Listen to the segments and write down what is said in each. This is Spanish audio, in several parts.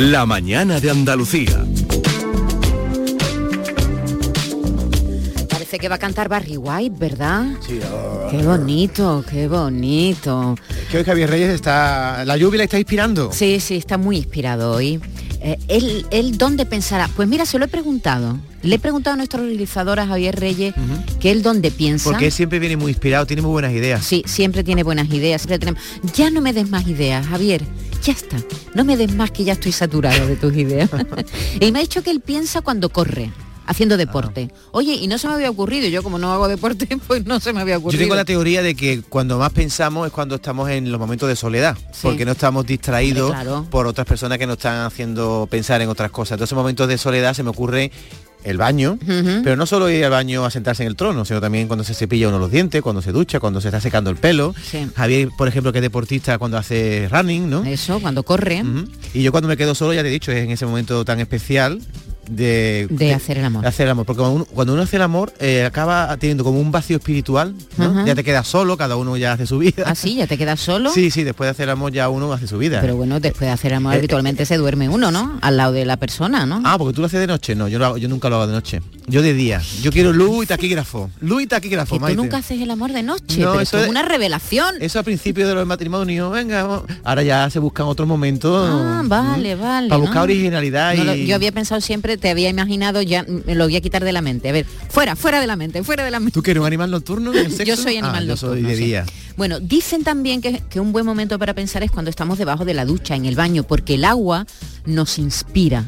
La mañana de Andalucía. Parece que va a cantar Barry White, ¿verdad? Sí, oh. Qué bonito, qué bonito. Que hoy Javier Reyes está... La lluvia le está inspirando. Sí, sí, está muy inspirado hoy. Eh, él, él, ¿dónde pensará? Pues mira, se lo he preguntado. Le he preguntado a nuestro realizador, a Javier Reyes, que él dónde piensa. Porque él siempre viene muy inspirado, tiene muy buenas ideas. Sí, siempre tiene buenas ideas. siempre tenemos- Ya no me des más ideas, Javier. Ya está. No me des más que ya estoy saturado de tus ideas. y me ha dicho que él piensa cuando corre haciendo deporte. Oye, y no se me había ocurrido, yo como no hago deporte, pues no se me había Yo ocurrido. tengo la teoría de que cuando más pensamos es cuando estamos en los momentos de soledad, porque no estamos distraídos claro. por otras personas que nos están haciendo pensar en otras cosas. Entonces, en momentos de soledad se me ocurre el baño, pero no solo ir al baño a sentarse en el trono, sino también cuando se cepilla uno los dientes, cuando se ducha, cuando se está secando el pelo. Sí. Javier, por ejemplo, que es deportista cuando hace running, ¿no? Eso, cuando corre. Y yo cuando me quedo solo, ya te he dicho, es en ese momento tan especial de, De hacer el amor. de hacer el amor. Porque cuando uno, cuando uno hace el amor, eh, acaba teniendo como un vacío espiritual. Ya te quedas solo, cada uno ya hace su vida. Ah, sí, ya te quedas solo. Sí, sí, después de hacer el amor ya uno hace su vida. Pero bueno, después de hacer amor Eh, habitualmente se duerme uno, ¿no? Al lado de la persona, ¿no? Ah, porque tú lo haces de noche. No, yo, lo hago- yo nunca lo hago de noche. Yo de día. Yo quiero luz y taquígrafo. Luz y taquígrafo, que tú nunca haces el amor de noche, No, pero eso esto es una revelación. Eso al principio de los matrimonios, venga, vamos. ahora ya se buscan otros momentos. Ah, vale, vale. Para ¿no? buscar originalidad No, y... yo había pensado siempre, te había imaginado, ya me lo voy a quitar de la mente. A ver, fuera, fuera de la mente, fuera de la mente. ¿Tú quieres un animal nocturno? Yo soy Ah, animal yo soy nocturno, de sí. día. Bueno, dicen también que, que un buen momento para pensar es cuando estamos debajo de la ducha, en el baño, porque el agua nos inspira.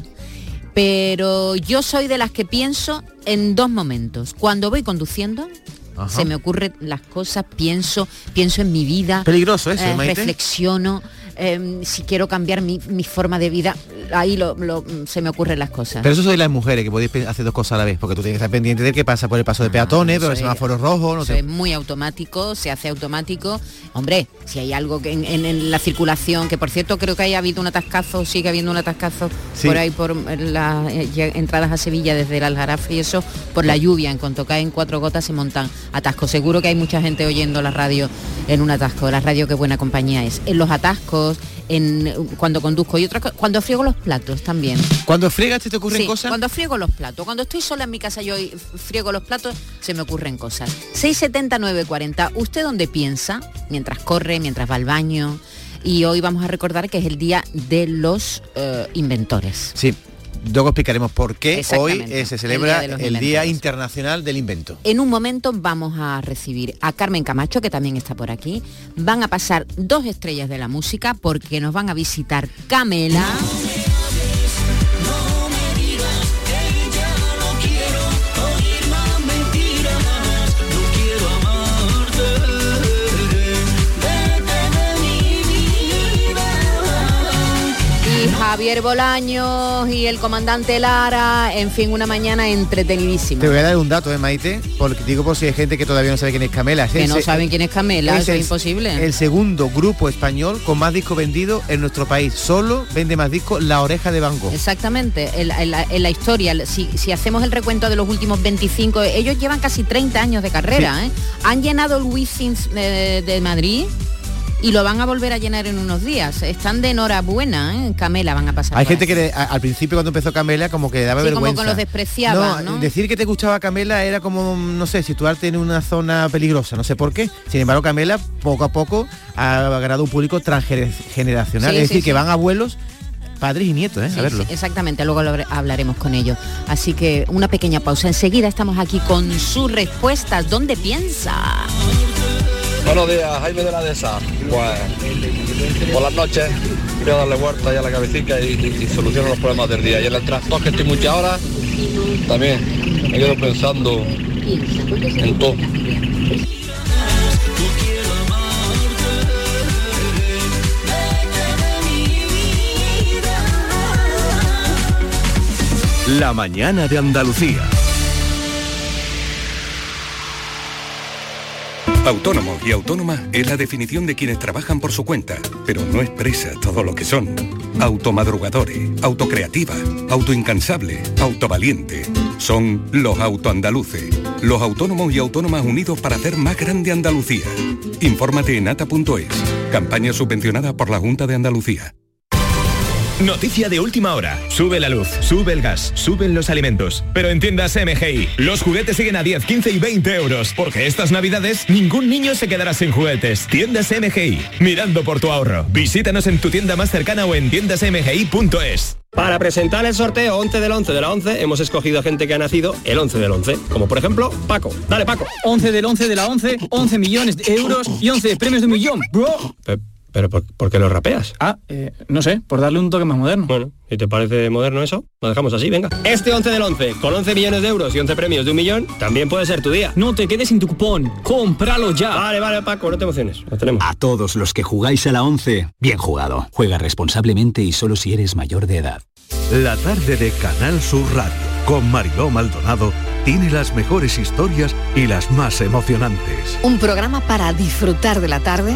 Pero yo soy de las que pienso en dos momentos. Cuando voy conduciendo, Ajá. se me ocurren las cosas, pienso, pienso en mi vida. Peligroso eso, eh, Maite. reflexiono. Eh, si quiero cambiar mi, mi forma de vida, ahí lo- lo- se me ocurren las cosas. Pero eso sois las mujeres, que podéis hacer dos cosas a la vez, porque tú tienes que estar pendiente de que pasa por el paso de peatones, pero el eso es- semáforo rojo, no es muy automático, se hace automático. Hombre, si hay algo que en, en- en la circulación, que por cierto creo que haya habido un atascazo, sigue habiendo un atascazo Sí. por ahí por las eh, entradas a Sevilla desde el Aljarafe y eso, por la lluvia, en cuanto caen cuatro gotas se montan atascos. Seguro que hay mucha gente oyendo la radio en un atasco, la radio qué buena compañía es. En los atascos, en cuando conduzco y otra co- cuando friego los platos también. Cuando friegas, ¿te, te ocurren Sí, cosas? Cuando friego los platos, cuando estoy sola en mi casa yo friego los platos, se me ocurren cosas. 67940, ¿usted dónde piensa? Mientras corre, mientras va al baño. Y hoy vamos a recordar que es el día de los eh, inventores. Sí. Luego explicaremos por qué hoy eh, se el celebra Día de los el Día. Internacional del Invento. En un momento vamos a recibir a Carmen Camacho, que también está por aquí. Van a pasar dos estrellas de la música porque nos van a visitar Camela. Javier Bolaños y el comandante Lara, en fin, una mañana entretenidísima. Te voy a dar un dato, ¿eh, Maite? Porque digo por si hay gente que todavía no sabe quién es Camela. Es Que no saben quién es Camela, eso es el- imposible. El segundo grupo español con más discos vendidos en nuestro país. Solo vende más discos La Oreja de Van Gogh. Exactamente, en, la- en la, en la historia, si, si hacemos el recuento de los últimos 25, ellos llevan casi 30 años de carrera, ¿eh? Han llenado el Wizzing eh, de Madrid y lo van a volver a llenar en unos días. Están de enhorabuena, ¿eh? Camela van a pasar. Hay gente que le- a- al principio cuando empezó Camela como que le daba Sí, como vergüenza. que los despreciaba, ¿no? Decir que te gustaba Camela era como, no sé, situarte en una zona peligrosa, no sé por qué. Sin embargo, Camela poco a poco ha ganado un público transgeneracional. Sí, es sí, decir, que van abuelos, padres y nietos, ¿eh? Sí, a verlo. sí, exactamente, luego lo hablaremos con ellos. Así que una pequeña pausa. Enseguida estamos aquí con sus respuestas. ¿Dónde piensa? Buenos días, Jaime de la Dehesa. Pues por las noches voy a darle vuelta ya a la cabecita y, y, soluciono los problemas del día. Y en el transporte que estoy muchas horas, también me quedo pensando en todo. La mañana de Andalucía. Autónomo y autónoma es la definición de quienes trabajan por su cuenta, pero no expresa todo lo que son. Automadrugadores, autocreativa, autoincansable, autovaliente. Son los autoandaluces, los autónomos y autónomas unidos para hacer más grande Andalucía. Infórmate en ata.es, campaña subvencionada por la Junta de Andalucía. Noticia de última hora. Sube la luz, sube el gas, suben los alimentos. Pero en tiendas MGI, los juguetes siguen a 10, 15 y 20 euros. Porque estas navidades ningún niño se quedará sin juguetes. Tiendas MGI, mirando por tu ahorro. Visítanos en tu tienda más cercana o en tiendasmgi.es. Para presentar el sorteo 11 del 11 de la 11 hemos escogido a gente que ha nacido el 11 del 11, como por ejemplo Paco. Dale Paco. 11 del 11 de la 11, 11 millones de euros y 11 premios de un millón, bro. ¿Pero por, por qué lo rapeas? Ah, eh, no sé, por darle un toque más moderno. Bueno, ¿y te parece moderno eso? Lo dejamos así, venga. Este 11 del 11, con 11 millones de euros y 11 premios de un millón, también puede ser tu día. No te quedes sin tu cupón, cómpralo ya. Vale, vale, Paco, no te emociones, lo tenemos. A todos los que jugáis a la 11, bien jugado. Juega responsablemente y solo si eres mayor de edad. La tarde de Canal Sur Radio con Mariló Maldonado tiene las mejores historias y las más emocionantes. Un programa para disfrutar de la tarde,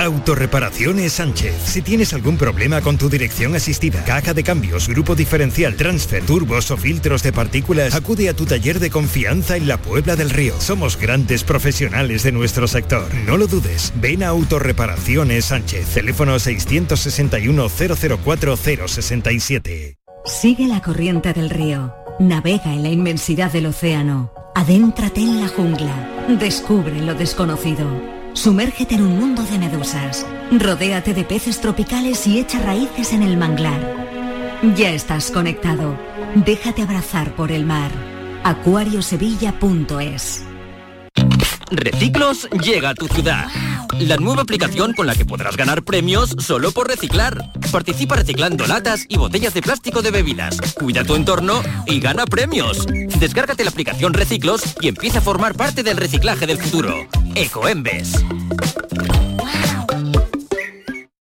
Autorreparaciones Sánchez. Si tienes algún problema con tu dirección asistida, caja de cambios, grupo diferencial, transfer, turbos o filtros de partículas, acude a tu taller de confianza en la Puebla del Río. Somos grandes profesionales de nuestro sector. No lo dudes. Ven a Autorreparaciones Sánchez. Teléfono 661 004 067. Sigue la corriente del río. Navega en la inmensidad del océano. Adéntrate en la jungla. Descubre lo desconocido. Sumérgete en un mundo de medusas. Rodéate de peces tropicales y echa raíces en el manglar. Ya estás conectado. Déjate abrazar por el mar. acuariosevilla.es Reciclos llega a tu ciudad. La nueva aplicación con la que podrás ganar premios solo por reciclar. Participa reciclando latas y botellas de plástico de bebidas. Cuida tu entorno y gana premios. Descárgate la aplicación Reciclos y empieza a formar parte del reciclaje del futuro. Ecoembes.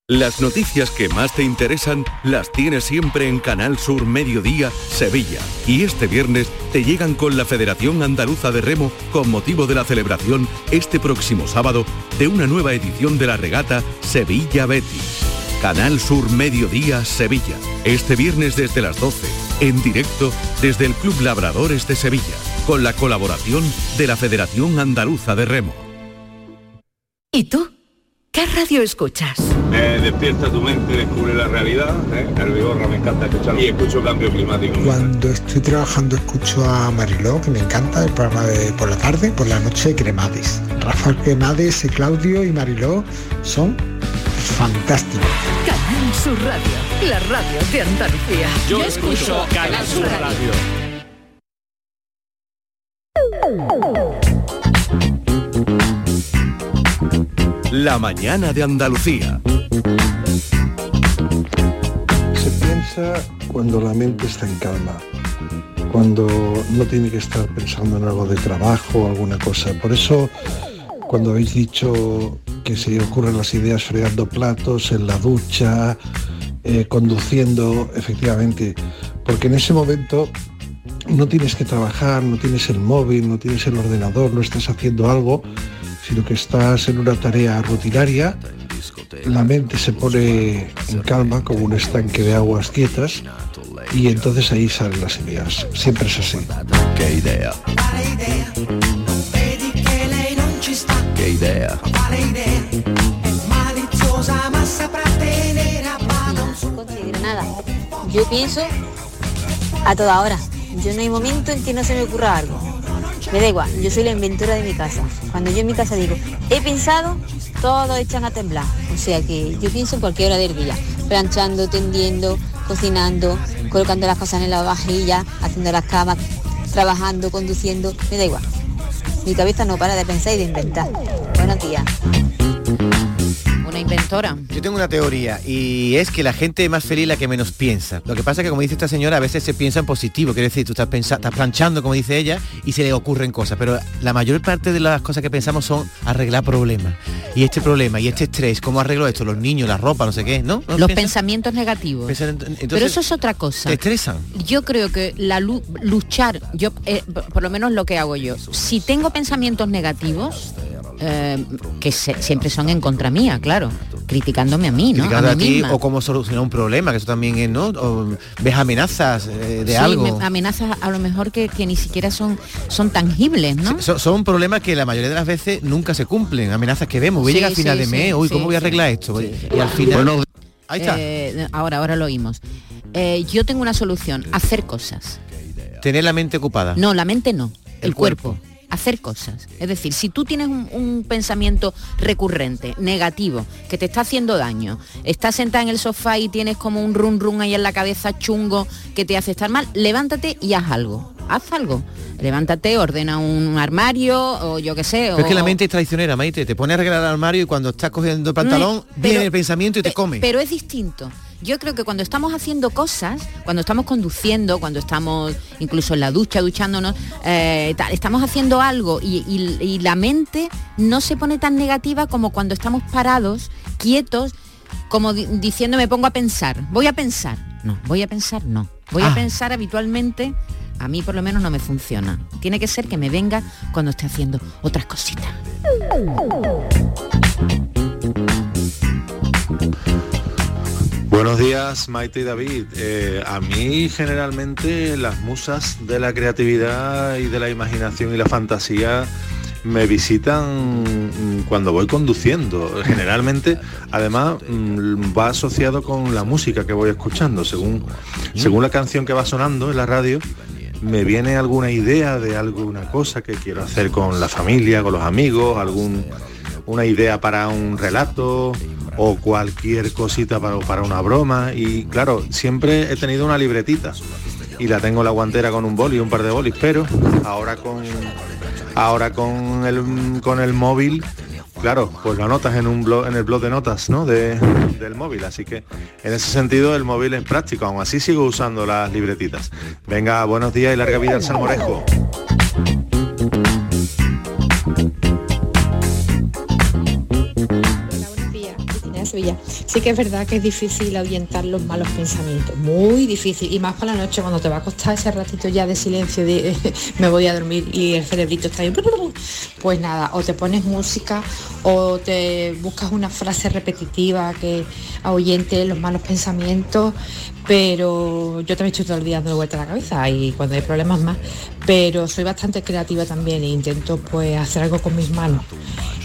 Las noticias que más te interesan las tienes siempre en Canal Sur Mediodía, Sevilla. Y este viernes te llegan con la Federación Andaluza de Remo con motivo de la celebración este próximo sábado de una nueva edición de la regata Sevilla Betis. Canal Sur Mediodía, Sevilla. Este viernes desde las 12, en directo desde el Club Labradores de Sevilla, con la colaboración de la Federación Andaluza de Remo. ¿Y tú? ¿Qué radio escuchas? Eh, despierta tu mente, descubre la realidad. ¿eh? El Vigorra me encanta escuchar y escucho cambio climático. Cuando estoy trabajando escucho a Mariló, que me encanta el programa de por la tarde, por la noche Cremades. Rafael Cremades, Claudio y Mariló son fantásticos. Canal Sur Radio, la radio de Andalucía. Yo escucho Canal Sur Radio. La mañana de Andalucía. Se piensa cuando la mente está en calma, cuando no tiene que estar pensando en algo de trabajo alguna cosa. Por eso, cuando habéis dicho que se ocurren las ideas fregando platos, en la ducha, eh, conduciendo, efectivamente, porque en ese momento no tienes que trabajar, no tienes el móvil, no tienes el ordenador, no estás haciendo algo, sino que estás en una tarea rutinaria, la mente se pone en calma como un estanque de aguas quietas y entonces ahí salen las ideas. Siempre es así. ¡Qué idea! ¡Qué idea! Nada, yo pienso a toda hora. Yo no hay momento en que no se me ocurra algo. Me da igual, yo soy la inventora de mi casa. Cuando yo en mi casa digo, he pensado, todos echan a temblar. O sea que yo pienso en cualquier hora del día. Planchando, tendiendo, cocinando, colocando las cosas en la vajilla, haciendo las camas, trabajando, conduciendo, me da igual. Mi cabeza no para de pensar y de inventar. Buenos días. Una inventora. Yo tengo una teoría y es que la gente es más feliz la que menos piensa. Lo que pasa es que como dice esta señora, a veces se piensa en positivo, quiere decir, tú estás, pensa- estás planchando, como dice ella, y se le ocurren cosas, pero la mayor parte de las cosas que pensamos son arreglar problemas. Y este problema y este estrés, ¿cómo arreglo esto? Los niños, la ropa, no sé qué, ¿no? ¿No Los pensamientos negativos. Entonces, Pero eso es otra cosa. Te estresan. Yo creo que la lu- luchar, yo eh, por lo menos lo que hago yo, si tengo pensamientos negativos, eh, que se- siempre son en contra mía, claro, criticándome a mí, ¿no? Criticando a ti misma. o cómo solucionar un problema, que eso también es, ¿no? O ves amenazas eh, de Sí, algo. me- amenazas a lo mejor que, que ni siquiera son, son tangibles, ¿no? Son, son problemas que la mayoría de las veces nunca se cumplen, amenazas que vemos. Voy a llegar a final sí, de sí, mes, uy, sí, ¿cómo voy a sí. arreglar esto? Y al final... ahí está. Eh, ahora, ahora lo oímos. Eh, yo tengo una solución, hacer cosas. Tener la mente ocupada. No, la mente no, el, El cuerpo. Hacer cosas. Es decir, si tú tienes un, un pensamiento recurrente, negativo, que te está haciendo daño, estás sentada en el sofá y tienes como un run run ahí en la cabeza chungo que te hace estar mal, levántate y haz algo. Haz algo. Levántate, ordena un armario o yo qué sé. Pero es que la mente es traicionera, Maite. Te pone a arreglar el armario y cuando estás cogiendo el pantalón, viene el pensamiento y te come. Pero es distinto. Yo creo que cuando estamos haciendo cosas, cuando estamos conduciendo, cuando estamos incluso en la ducha, duchándonos, eh, estamos haciendo algo y, y- y la mente no se pone tan negativa como cuando estamos parados, quietos, como di- diciendo me pongo a pensar, voy a pensar. No, voy a pensar, no. Voy Ah. a pensar habitualmente, a mí por lo menos no me funciona. Tiene que ser que me venga cuando esté haciendo otras cositas. Buenos días, Maite y David. Eh, a mí generalmente las musas de la creatividad y de la imaginación y la fantasía me visitan mm, cuando voy conduciendo. Generalmente, además, mm, va asociado con la música que voy escuchando. Según, según la canción que va sonando en la radio, me viene alguna idea de alguna cosa que quiero hacer con la familia, con los amigos, algún una idea para un relato o cualquier cosita para, para una broma y claro, siempre he tenido una libretita y la tengo en la guantera con un boli un par de bolis, pero ahora con ahora con el con el móvil Claro, pues lo anotas en un blog, en el blog de notas, ¿no? De- del móvil, así que en ese sentido el móvil es práctico, aún así sigo usando las libretitas. Venga, buenos días y larga vida al salmorejo. Sí que es verdad que es difícil ahuyentar los malos pensamientos, muy difícil, y más para la noche cuando te va a costar ese ratito ya de silencio, de me voy a dormir y el cerebrito está ahí. Pues nada, o te pones música o te buscas una frase repetitiva que ahuyente los malos pensamientos, pero yo también estoy todo el día dando vuelta a la cabeza y cuando hay problemas más, pero soy bastante creativa también e intento pues hacer algo con mis manos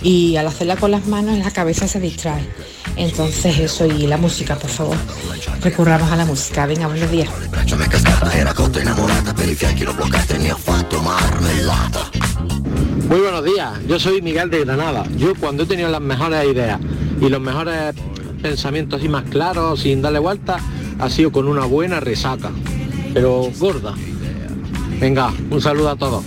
y al hacerla con las manos la cabeza se distrae. Entonces eso y la música, por favor. Recurramos a la música. Venga, buenos días. Muy buenos días, yo soy Miguel de Granada. Yo cuando he tenido las mejores ideas y los mejores pensamientos y más claros, sin darle vuelta, ha sido con una buena resaca, pero gorda. Venga, un saludo a todos.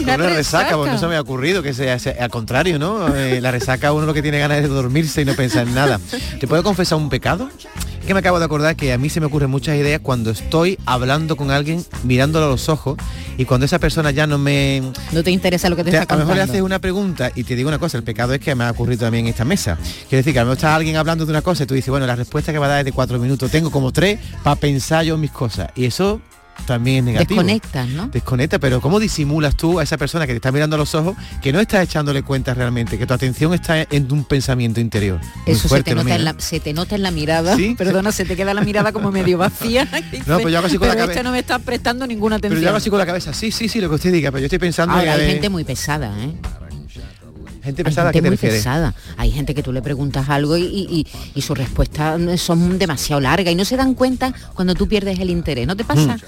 Una, resaca, porque no se me ha ocurrido que sea, sea- al contrario, ¿no? Eh, la resaca uno lo que tiene ganas es de dormirse y no pensar en nada. ¿Te puedo confesar un pecado? Que me acabo de acordar que a mí se me ocurren muchas ideas cuando estoy hablando con alguien, mirándolo a los ojos, y cuando esa persona ya no me... No te interesa lo que te, Te- está a lo mejor le haces una pregunta y te digo una cosa, el pecado es que me ha ocurrido también en esta mesa. Quiero decir que a lo mejor está alguien hablando de una cosa y tú dices, bueno, la respuesta que va a dar es de cuatro minutos, tengo como tres para pensar yo mis cosas. Y eso también es negativo. Desconectas, ¿no? Desconecta, pero ¿cómo disimulas tú a esa persona que te está mirando a los ojos que no estás echándole cuenta realmente, que tu atención está en un pensamiento interior? Muy Eso fuerte, se, te ¿no, nota en la, se te nota en la mirada. ¿Sí? Perdona, se te queda la mirada como medio vacía. No, pues yo hago así con la Pero cabe- este no me está prestando ninguna Pero atención. yo hago así con la cabeza, sí, sí, sí, lo que usted diga, pero yo estoy pensando Ahora, en... hay gente muy pesada, ¿eh? Gente Hay pesada, ¿a gente ¿qué te muy refieres? pesada. Hay gente que tú le preguntas algo y, y, y- y sus respuestas son demasiado largas y no se dan cuenta cuando tú pierdes el interés. ¿No te pasa? Mm.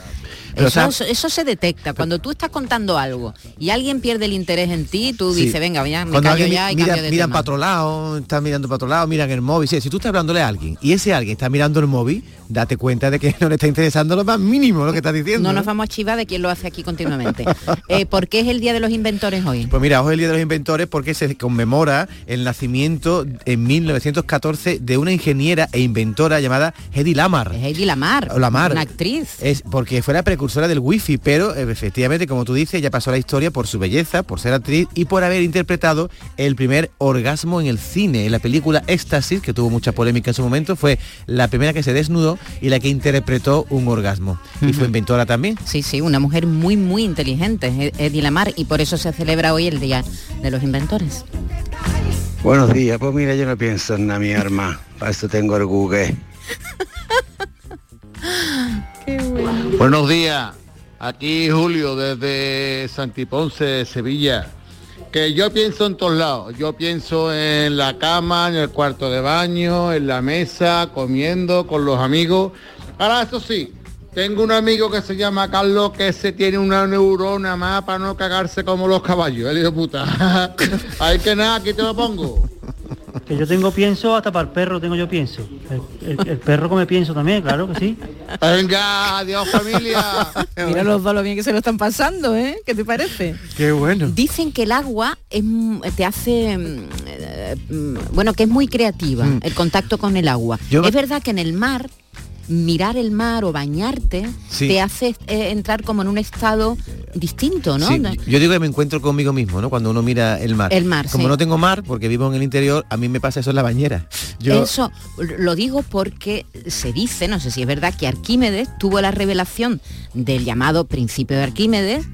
Eso, o sea, eso se detecta. Cuando tú estás contando algo y alguien pierde el interés en ti, tú Sí. dices, venga, ya, me Cuando callo ya y mira, cambio de miran para otro lado, están mirando para otro lado, miran el móvil. Sí, si tú estás hablándole a alguien y ese alguien está mirando el móvil, date cuenta de que no le está interesando lo más mínimo lo que estás diciendo. No ¿no? nos vamos a chivar de quién lo hace aquí continuamente. Eh, ¿Por qué es el Día de los Inventores hoy? Pues mira, hoy es el Día de los Inventores porque se conmemora el nacimiento en 1914 de una ingeniera e inventora llamada Hedy Lamar. Hedy Lamar, O Lamar. una actriz. Es porque fue la precursora precursora del wifi, pero eh, efectivamente, como tú dices, ya pasó la historia por su belleza, por ser actriz y por haber interpretado el primer orgasmo en el cine. En la película Éxtasis, que tuvo mucha polémica en su momento, fue la primera que se desnudó y la que interpretó un orgasmo. Y fue inventora también. Sí, sí, una mujer muy, muy inteligente, Eddie Lamar, y por eso se celebra hoy el Día de los Inventores. Buenos días, pues mira, yo no pienso en nada, mi arma. Para eso tengo el Google. Buenos días, aquí Julio desde Santiponce, Sevilla. Que yo pienso en todos lados, yo pienso en la cama, en el cuarto de baño, en la mesa, comiendo con los amigos. Ahora eso sí, tengo un amigo que se llama Carlos que se tiene una neurona más para no cagarse como los caballos, el hijo puta. Hay que nada, aquí te lo pongo. Que yo tengo pienso hasta para el perro tengo yo pienso. El, el- el perro come pienso también, claro que sí. Venga, adiós familia. Mira los dos lo bien que se lo están pasando, ¿eh? ¿Qué te parece? Qué bueno. Dicen que el agua es, te hace, mm, eh, mm, bueno, que es muy creativa, Mm. el contacto con el agua. Yo- Es verdad que en el mar, mirar el mar o bañarte Sí. te hace eh, entrar como en un estado distinto, ¿no? Sí, yo digo que me encuentro conmigo mismo, ¿no? Cuando uno mira el mar. El mar, Como sí. no tengo mar, porque vivo en el interior, a mí me pasa eso en la bañera. Yo, Eso lo digo porque se dice, no sé si es verdad, que Arquímedes tuvo la revelación del llamado principio de Arquímedes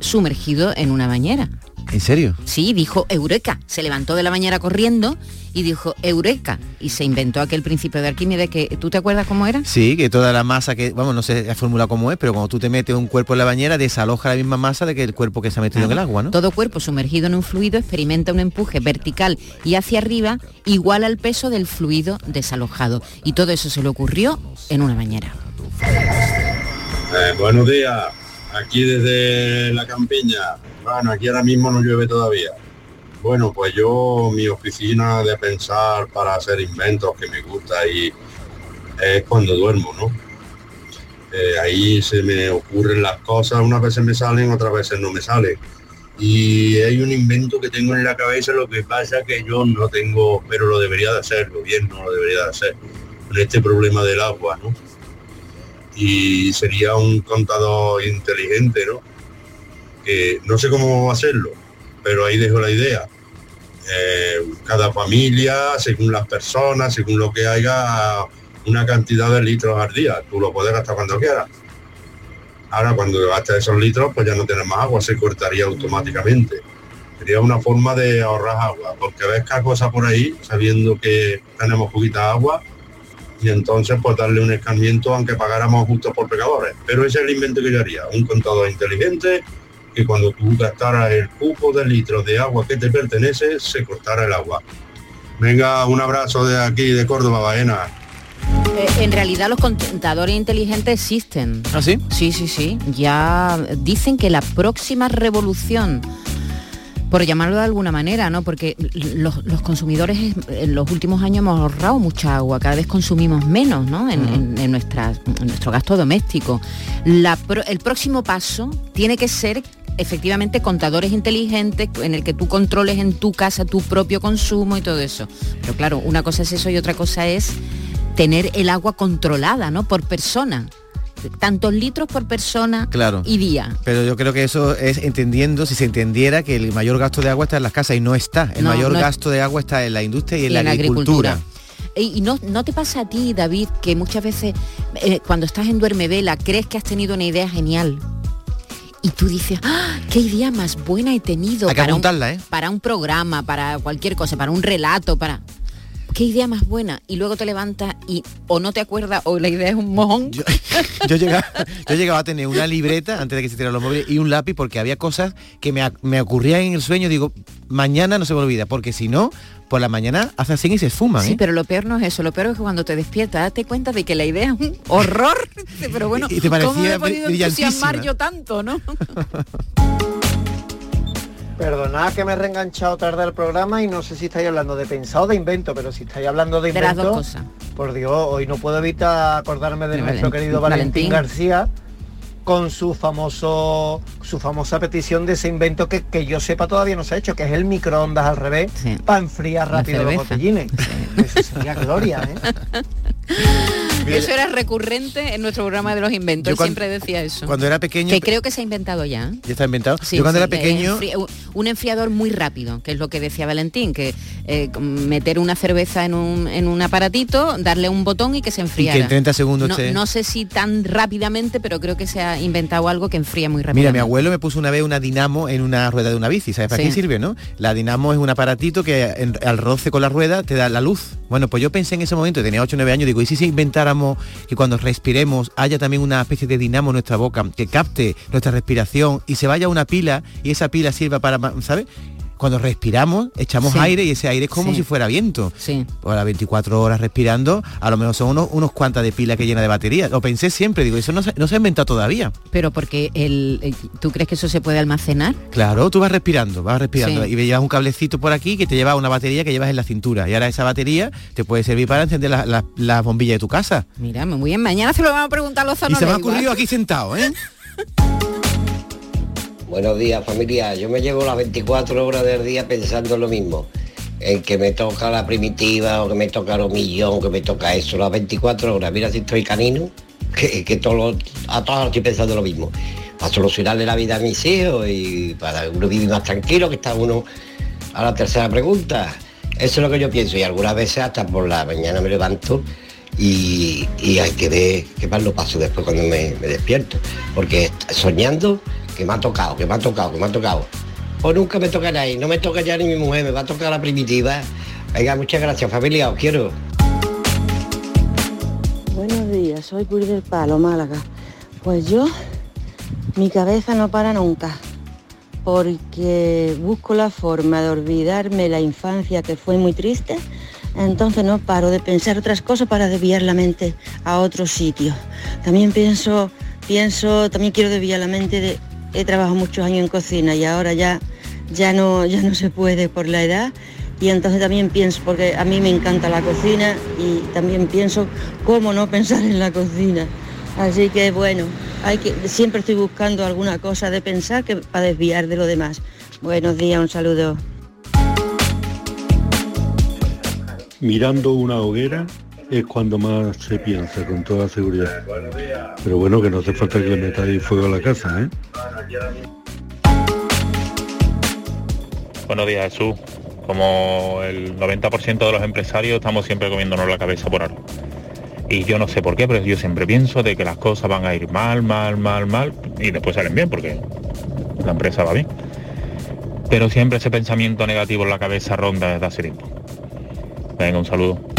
sumergido en una bañera. ¿En serio? Sí, dijo Eureka. Se levantó de la bañera corriendo y dijo Eureka. Y se inventó aquel principio de Arquímedes que tú te acuerdas cómo era. Sí, que toda la masa que, vamos, no sé la fórmula cómo es, pero cuando tú te metes un cuerpo en la bañera, desaloja la misma masa de que el cuerpo que se ha metido en el agua, ¿no? Todo cuerpo sumergido en un fluido experimenta un empuje vertical y hacia arriba igual al peso del fluido desalojado. Y todo eso se le ocurrió en una bañera. Eh, buenos días, aquí desde la campiña. Bueno, aquí ahora mismo no llueve todavía. Bueno, pues yo, mi oficina de pensar para hacer inventos que me gusta y es cuando duermo, ¿no? Eh, ahí se me ocurren las cosas, unas veces me salen, otras veces no me salen. Y hay un invento que tengo en la cabeza, lo que pasa que yo no tengo, pero lo debería de hacer, el gobierno lo debería de hacer, con este problema del agua, ¿no? Y sería un contador inteligente, ¿no? Que no sé cómo hacerlo, pero ahí dejo la idea. Eh, cada familia, según las personas, según lo que haya, una cantidad de litros al día. Tú lo puedes gastar cuando quieras. Ahora cuando gastes esos litros, pues ya no tienes más agua, se cortaría automáticamente. Sería una forma de ahorrar agua, porque ves cada cosa por ahí, sabiendo que tenemos poquita agua, y entonces pues darle un escarmiento aunque pagáramos justo por pecadores. Pero ese es el invento que yo haría, un contador inteligente que cuando tú gastaras el cupo de litros de agua que te pertenece, se cortara el agua. Venga, un abrazo de aquí, de Córdoba, Baena. Eh, en realidad los contadores inteligentes existen. ¿Ah, sí? Sí, sí, sí. Ya dicen que la próxima revolución, por llamarlo de alguna manera, ¿no? Porque los, los consumidores en los últimos años hemos ahorrado mucha agua, cada vez consumimos menos, ¿no? En, en- en nuestras- en nuestro gasto doméstico. La pro- el próximo paso tiene que ser efectivamente contadores inteligentes en el que tú controles en tu casa tu propio consumo y todo eso. Pero claro, una cosa es eso y otra cosa es tener el agua controlada, ¿no? Por persona. Tantos litros por persona Claro. y día. Pero yo creo que eso es entendiendo, si se entendiera que el mayor gasto de agua está en las casas y no está. El No, mayor no es- gasto de agua está en la industria y, y en la en la agricultura. Y y no, no te pasa a ti, David, que muchas veces eh, cuando estás en Duerme Vela crees que has tenido una idea genial. Y tú dices, ¡Ah, qué idea más buena he tenido Hay que un, ¿eh? para un programa, para cualquier cosa, para un relato, para... Qué idea más buena. Y luego te levantas y o no te acuerdas o la idea es un mojón. Yo llegaba, yo llegaba a tener una libreta antes de que se tiraran los móviles y un lápiz porque había cosas que me, me ocurrían en el sueño. Digo, mañana no se me olvida, porque si no, por la mañana hace así y se esfuman. Sí, ¿eh? pero lo peor no es eso, lo peor es que cuando te despiertas, date cuenta de que la idea es un horror. Pero bueno, Y te ¿cómo me parecía he podido entusiasmar yo tanto, no? Perdonad que me he reenganchado tarde al programa y no sé si estáis hablando de pensado o de invento, pero si estáis hablando de De las invento, dos cosas. por Dios, hoy no puedo evitar acordarme de De nuestro querido Valentín, Valentín. García con su famoso su famosa petición de ese invento que, que yo sepa todavía no se ha hecho, que es el microondas al revés para enfriar rápido los botellines. Eso sería gloria, ¿eh? eso era recurrente en nuestro programa de los inventos. Yo Él cuan- siempre decía eso. Cuando era pequeño... que creo que se ha inventado ya. Ya está inventado. Sí, Yo cuando sí, era pequeño... enfri- un enfriador muy rápido, que es lo que decía Valentín, que eh, meter una cerveza en un, en un aparatito, darle un botón y que se enfriara. en 30 segundos no, no sé si tan rápidamente, pero creo que se ha inventado algo que enfría muy rápido. Mira, mi abuelo me puso una vez una dinamo en una rueda de una bici. ¿Sabes para Sí. qué sirve, no? La dinamo es un aparatito que en- al roce con la rueda te da la luz. Bueno, pues yo pensé en ese momento, tenía 8 o 9 años, ¿y si si inventáramos que cuando respiremos haya también una especie de dinamo en nuestra boca que capte nuestra respiración y se vaya a una pila y esa pila sirva para, ¿sabes? Cuando respiramos, echamos Sí. aire y ese aire es como Sí. si fuera viento. Sí. A las 24 horas respirando, a lo mejor son unos, unos cuantas de pila que llena de batería. Lo pensé siempre, digo, eso no se, no se ha inventado todavía. Pero porque el, eh, ¿tú crees que eso se puede almacenar? Claro, tú vas respirando, vas respirando Sí. y llevas un cablecito por aquí que te lleva una batería que llevas en la cintura. Y ahora esa batería te puede servir para encender las la, la bombillas de tu casa. Mira, muy bien, mañana se lo vamos a preguntar a los Y se me ha ocurrido aquí sentado, ¿eh? Buenos días familia, yo me llevo las 24 horas del día pensando lo mismo, en que me toca la primitiva o que me toca el millón, que me toca eso, las 24 horas, mira si estoy canino, que, que todo a todas estoy pensando lo mismo, para solucionarle la vida a mis hijos y para uno vivir más tranquilo, que está uno a la tercera pregunta. Eso es lo que yo pienso. Y algunas veces hasta por la mañana me levanto y, hay que ver qué más lo paso después cuando me despierto. Porque soñando que me ha tocado, que me ha tocado, que me ha tocado. Pues nunca me tocará y no me toca ya ni mi mujer, me va a tocar la primitiva. Venga, muchas gracias familia, os quiero. Buenos días, soy Puri del Palo, Málaga. Pues yo, mi cabeza no para nunca, porque busco la forma de olvidarme la infancia que fue muy triste, entonces no paro de pensar otras cosas para desviar la mente a otro sitio. También pienso, pienso, también quiero desviar la mente de, he trabajado muchos años en cocina y ahora ya, ya no, ya no se puede por la edad y entonces también pienso, porque a mí me encanta la cocina y también pienso cómo no pensar en la cocina. Así que bueno, hay que, siempre estoy buscando alguna cosa de pensar que para desviar de lo demás. Buenos días, un saludo. Mirando una hoguera es cuando más se piensa, con toda seguridad. Pero bueno, que no hace falta que le metáis fuego a la casa, ¿eh? Buenos días, Jesús. Como el 90% de los empresarios estamos siempre comiéndonos la cabeza por algo. Y yo no sé por qué, pero yo siempre pienso de que las cosas van a ir mal, mal, mal, mal, y después salen bien porque la empresa va bien. Pero siempre ese pensamiento negativo en la cabeza ronda desde hace tiempo. Venga, un saludo.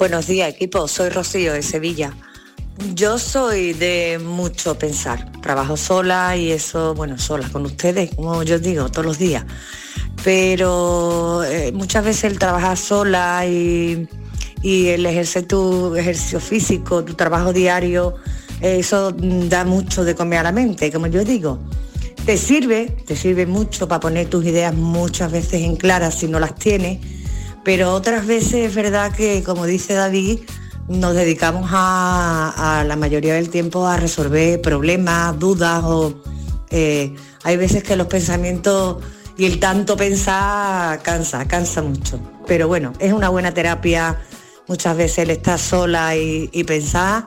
Buenos días, equipo. Soy Rocío de Sevilla. Yo soy de mucho pensar. Trabajo sola y eso, bueno, sola con ustedes, como yo digo, todos los días. Pero eh, muchas veces el trabajar sola y, y el ejercer tu ejercicio físico, tu trabajo diario, eso da mucho de comer a la mente, como yo digo. Te sirve, te sirve mucho para poner tus ideas muchas veces en claras si no las tienes, pero otras veces es verdad que, como dice David, nos dedicamos a, la mayoría del tiempo a resolver problemas, dudas eh, hay veces que los pensamientos y el tanto pensar cansa, cansa mucho. Pero bueno, es una buena terapia muchas veces el estar sola y, y pensar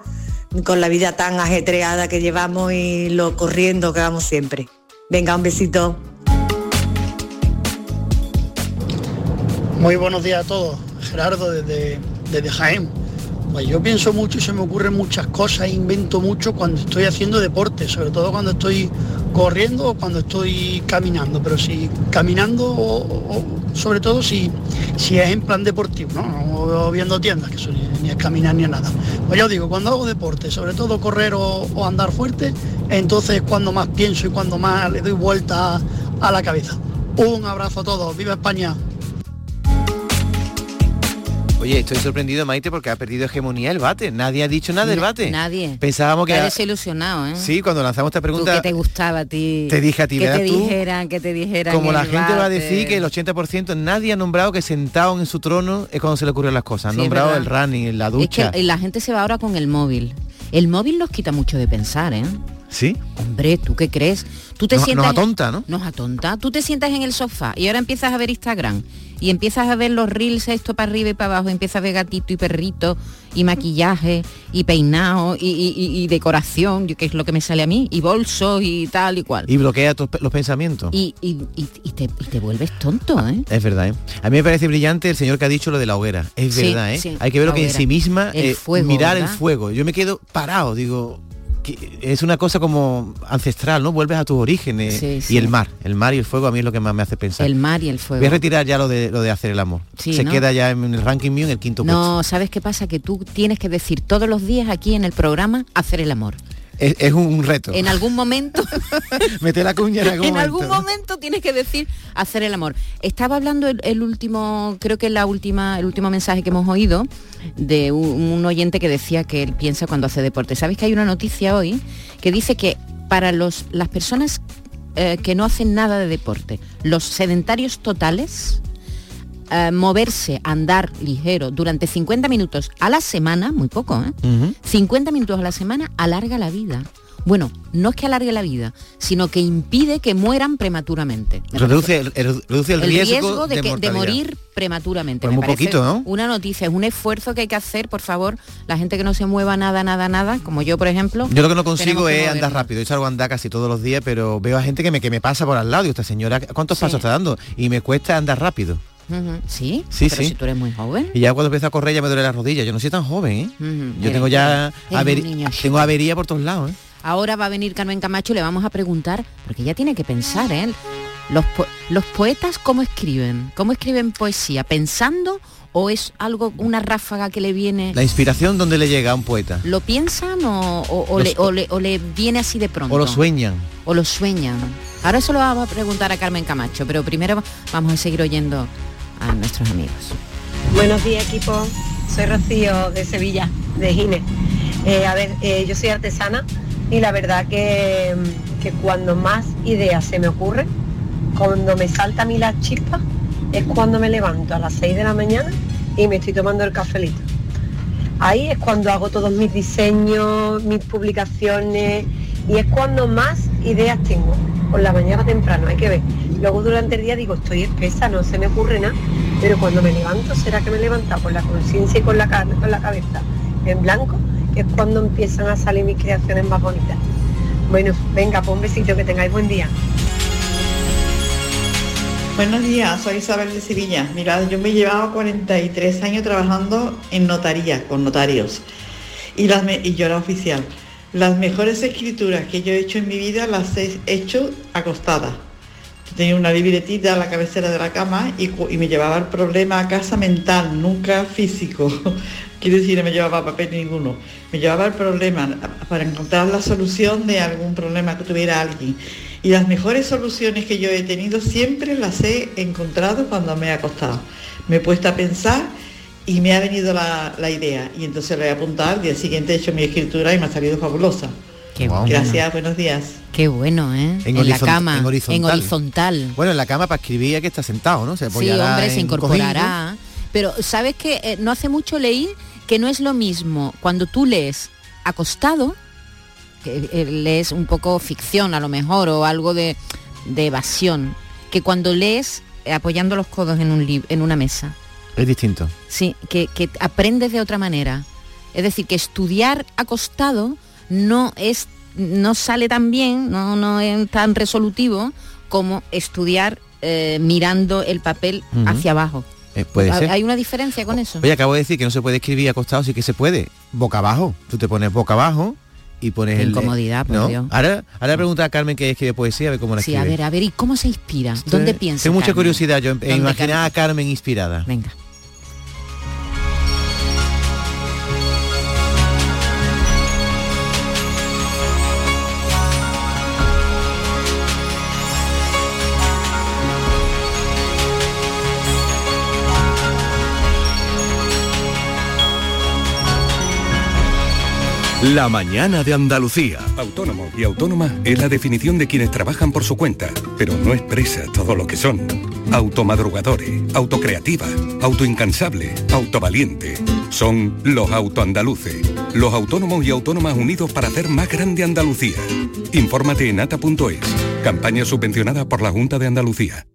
con la vida tan ajetreada que llevamos y lo corriendo que vamos siempre. Venga, un besito. Muy buenos días a todos. Gerardo desde, desde Jaén. Pues yo pienso mucho y se me ocurren muchas cosas, invento mucho cuando estoy haciendo deporte, sobre todo cuando estoy corriendo o cuando estoy caminando, pero si caminando o, sobre todo si, si es en plan deportivo, ¿no? O viendo tiendas, que eso ni, ni es caminar ni es nada. Pues yo digo, cuando hago deporte, sobre todo correr o, andar fuerte, entonces es cuando más pienso y cuando más le doy vuelta a la cabeza. Un abrazo a todos, viva España. Oye, estoy sorprendido, Maite, porque ha perdido hegemonía el bate. Nadie ha dicho nada del bate. Nadie. Pensábamos que... Nadie se ha ilusionado, ¿eh? Sí, cuando lanzamos esta Tú, pregunta... que te gustaba a ti. Te dije a ti, que te tú, dijeran, que te dijeran. Como la gente va a decir que el 80% nadie ha nombrado que sentado en su trono es cuando se le ocurren las cosas. Han Sí, es nombrado el running, la Es ducha. que la gente se va ahora con el móvil. El móvil nos quita mucho de pensar, ¿eh? ¿Sí? Hombre, ¿tú qué crees? Tú te Nos- sientas nos atonta, ¿no? Nos atonta. Tú te sientas en el sofá y ahora empiezas a ver Instagram y empiezas a ver los reels esto para arriba y para abajo, empiezas a ver gatito y perrito y maquillaje y peinado y, y- y- y decoración, que es lo que me sale a mí, y bolsos y tal y cual. Y bloquea tus los pensamientos. Y, te, te vuelves tonto, ¿eh? Es verdad, ¿eh? A mí me parece brillante el señor que ha dicho lo de la hoguera. Es Sí, verdad, ¿eh? sí, Hay que ver lo que en sí misma, El eh, fuego, mirar el fuego. Yo me quedo parado, digo, que es una cosa como ancestral, ¿no? Vuelves a tus orígenes. Sí, Y el mar, el mar y el fuego a mí es lo que más me hace pensar. El mar y el fuego. Voy a retirar ya lo de lo de hacer el amor. Sí, Se ¿no? queda ya en el ranking mío en el quinto puesto. No, ¿sabes qué pasa? Que tú tienes que decir todos los días aquí en el programa hacer el amor. Es, es un reto. En algún momento Mete la cuña en algún en momento. algún momento tienes que decir hacer el amor. Estaba hablando el, el último, creo que la última, el último mensaje que hemos oído de un, un oyente que decía que él piensa cuando hace deporte. ¿Sabes que hay una noticia hoy que dice que para los, las personas eh, que no hacen nada de deporte, los sedentarios totales, eh, moverse, andar ligero durante 50 minutos a la semana, muy poco, ¿eh? 50 minutos a la semana alarga la vida. Bueno, no es que alargue la vida, sino que impide que mueran prematuramente. Me Reduce, el, el- reduce el, riesgo, de, que- de mortalidad. morir prematuramente. Pues Me muy parece poquito, ¿no? Una noticia, es un esfuerzo que hay que hacer, por favor, la gente que no se mueva nada, nada, nada, como yo, por ejemplo. Yo lo que no consigo es andar rápido. Yo salgo a andar casi todos los días, pero veo a gente que me, que me pasa por al lado. Y esta señora, ¿cuántos pasos está dando? Y me cuesta andar rápido. ¿Sí? Sí, Pero sí. si tú eres muy joven. Y ya cuando empiezo a correr ya me duele la rodilla. Yo no soy tan joven, ¿eh? Yo tengo ya niño tengo avería por todos lados, ¿eh? Ahora va a venir Carmen Camacho y le vamos a preguntar, porque ella tiene que pensar, ¿eh? Los, po- los poetas, ¿cómo escriben? ¿Cómo escriben poesía? ¿Pensando o es algo, una ráfaga que le viene? La inspiración donde le llega a un poeta. ¿Lo piensan o, o- o Los- le, o le- o le viene así de pronto? O lo sueñan. O lo sueñan. Ahora eso lo vamos a preguntar a Carmen Camacho, pero primero vamos a seguir oyendo a nuestros amigos. Buenos días equipo, soy Rocío de Sevilla, de Gine. Eh, a ver, eh, yo soy artesana y la verdad que, que cuando más ideas se me ocurren, cuando me salta a mí la chispa, es cuando me levanto a las 6 de la mañana y me estoy tomando el cafelito. Ahí es cuando hago todos mis diseños, mis publicaciones y es cuando más ideas tengo. Por la mañana temprano, hay que ver. Luego durante el día digo, estoy espesa, no se me ocurre nada, pero cuando me levanto, será que me levanta con la conciencia y con la, con la cabeza en blanco, que es cuando empiezan a salir mis creaciones más bonitas. Bueno, venga, pues un besito, que tengáis buen día. Buenos días, soy Isabel de Sevilla. Mirad, yo me llevaba 43 años trabajando en notaría, con notarios, y, las me- y yo era oficial. Las mejores escrituras que yo he hecho en mi vida las he hecho acostada. Tenía una libretita a la cabecera de la cama y, y me llevaba el problema a casa mental, nunca físico. Quiero decir, no me llevaba papel ninguno. Me llevaba el problema para encontrar la solución de algún problema que tuviera alguien. Y las mejores soluciones que yo he tenido siempre las he encontrado cuando me he acostado. Me he puesto a pensar y me ha venido la, la idea. Y entonces lo he apuntado, al día siguiente he hecho mi escritura y me ha salido fabulosa. Qué Gracias, buenos días. Qué bueno, ¿eh? En, la cama, en horizontal. horizontal. Bueno, en la cama para escribir que estar sentado, ¿no? Se Sí, hombre, se incorporará. Pero sabes que eh, no hace mucho leí que no es lo mismo cuando tú lees acostado, que eh, lees un poco ficción a lo mejor o algo de, de evasión, que cuando lees eh, apoyando los codos en, un en una mesa. Es distinto. Sí, que, que aprendes de otra manera. Es decir, que estudiar acostado no es no sale tan bien, no, no es tan resolutivo como estudiar eh, mirando el papel hacia abajo. Eh, puede ¿Hay- ser. ¿Hay una diferencia con eso? Oye, acabo de decir que no se puede escribir acostado, sí que se puede. Boca abajo. Tú te pones boca abajo y pones Qué el... incomodidad, por ¿no? Dios. Ahora, ahora pregunta a Carmen que escribe poesía, a ver cómo la Sí, escribe. a ver, a ver, ¿y cómo se inspira? ¿Dónde piensa? Tengo mucha Carmen? curiosidad yo en, en ¿Dónde imaginar a Carmen inspirada. Venga. La mañana de Andalucía. Autónomo y autónoma es la definición de quienes trabajan por su cuenta, pero no expresa todo lo que son. Automadrugadores, autocreativa, autoincansable, autovaliente. Son los autoandaluces. los autónomos y autónomas unidos para hacer más grande Andalucía. Infórmate en ata.es. Campaña subvencionada por la Junta de Andalucía.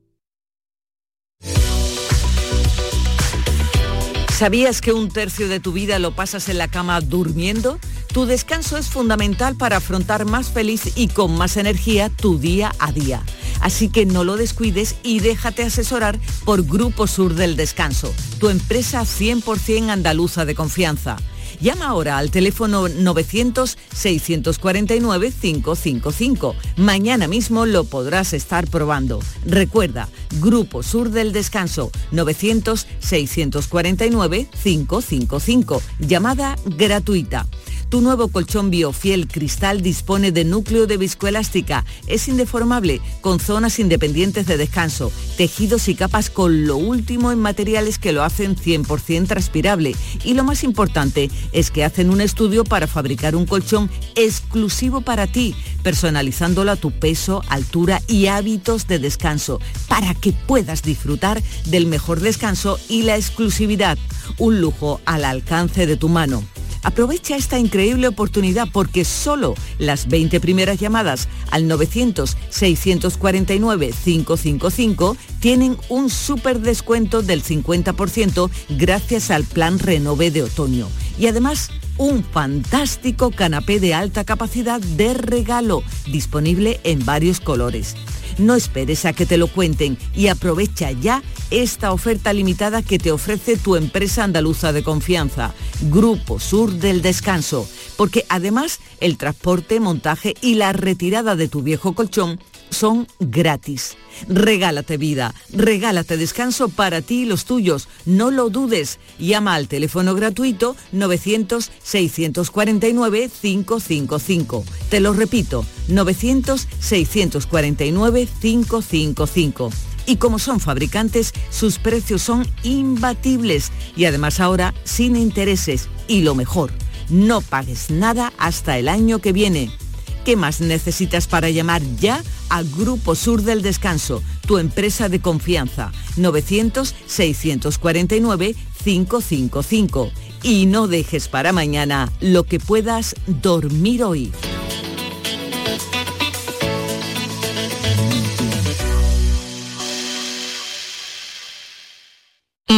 ¿Sabías que un tercio de tu vida lo pasas en la cama durmiendo? Tu descanso es fundamental para afrontar más feliz y con más energía tu día a día. Así que no lo descuides y déjate asesorar por Grupo Sur del Descanso, tu empresa 100% andaluza de confianza. Llama ahora al teléfono 900-649-555. Mañana mismo lo podrás estar probando. Recuerda, Grupo Sur del Descanso, 900-649-555. Llamada gratuita. Tu nuevo colchón Biofiel Cristal dispone de núcleo de viscoelástica. Es indeformable, con zonas independientes de descanso, tejidos y capas con lo último en materiales que lo hacen 100% transpirable. Y lo más importante es que hacen un estudio para fabricar un colchón exclusivo para ti, personalizándolo a tu peso, altura y hábitos de descanso, para que puedas disfrutar del mejor descanso y la exclusividad. Un lujo al alcance de tu mano. Aprovecha esta increíble oportunidad porque solo las 20 primeras llamadas al 900-649-555 tienen un súper descuento del 50% gracias al plan Renove de otoño. Y además, un fantástico canapé de alta capacidad de regalo, disponible en varios colores. No esperes a que te lo cuenten y aprovecha ya esta oferta limitada que te ofrece tu empresa andaluza de confianza, Grupo Sur del Descanso, porque además el transporte, montaje y la retirada de tu viejo colchón son gratis. Regálate vida, regálate descanso para ti y los tuyos. No lo dudes. Llama al teléfono gratuito 900-649-555. Te lo repito, 900-649-555. Y como son fabricantes, sus precios son imbatibles y además ahora sin intereses. Y lo mejor, no pagues nada hasta el año que viene. ¿Qué más necesitas para llamar ya a Grupo Sur del Descanso, tu empresa de confianza? 900-649-555. Y no dejes para mañana lo que puedas dormir hoy.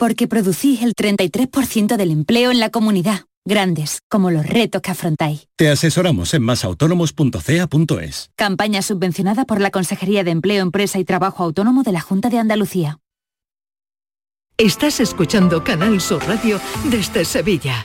Porque producís el 33% del empleo en la comunidad. Grandes, como los retos que afrontáis. Te asesoramos en masautónomos.ca.es. Campaña subvencionada por la Consejería de Empleo, Empresa y Trabajo Autónomo de la Junta de Andalucía. Estás escuchando Canal Sur Radio desde Sevilla.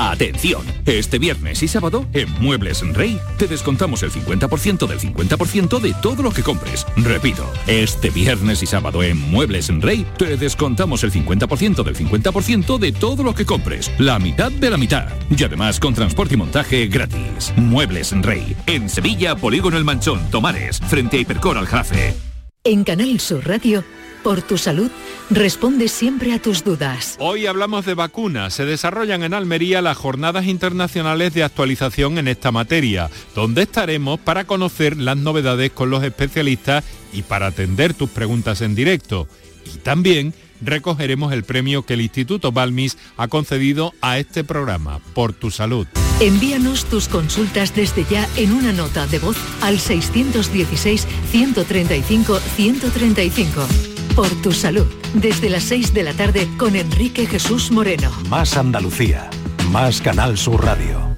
Atención, este viernes y sábado en Muebles Rey te descontamos el 50% del 50% de todo lo que compres. Repito, este viernes y sábado en Muebles Rey te descontamos el 50% del 50% de todo lo que compres. La mitad de la mitad. Y además con transporte y montaje gratis. Muebles Rey, en Sevilla, Polígono El Manchón, Tomares, frente a Hipercor al Jarafe. En Canal Sur Radio, Por tu salud, responde siempre a tus dudas. Hoy hablamos de vacunas. Se desarrollan en Almería las jornadas internacionales de actualización en esta materia, donde estaremos para conocer las novedades con los especialistas y para atender tus preguntas en directo. Y también recogeremos el premio que el Instituto Balmis ha concedido a este programa, Por tu Salud. Envíanos tus consultas desde ya en una nota de voz al 616-135-135. Por tu salud, desde las 6 de la tarde con Enrique Jesús Moreno. Más Andalucía, más Canal Sur Radio.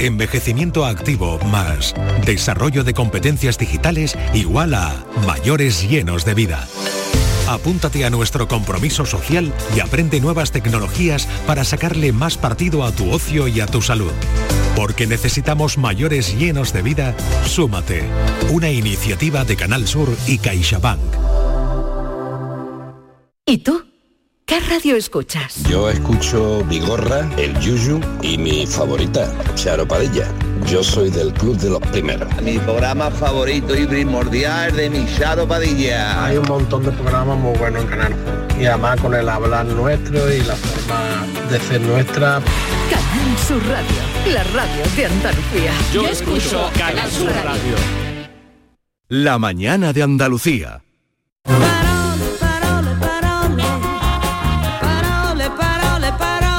Envejecimiento activo más desarrollo de competencias digitales igual a mayores llenos de vida. Apúntate a nuestro compromiso social y aprende nuevas tecnologías para sacarle más partido a tu ocio y a tu salud. Porque necesitamos mayores llenos de vida, súmate. Una iniciativa de Canal Sur y CaixaBank. ¿Y tú? ¿Qué radio escuchas? Yo escucho Vigorra, El Yuyu y mi favorita, Charo Padilla. Yo soy del club de los primeros. Mi programa favorito y primordial de mi Charo Padilla. Hay un montón de programas muy buenos en Canal Sur. Y además con el hablar nuestro y la forma de ser nuestra. Canal Sur Radio, la radio de Andalucía. Yo escucho Canal Sur Radio. La mañana de Andalucía.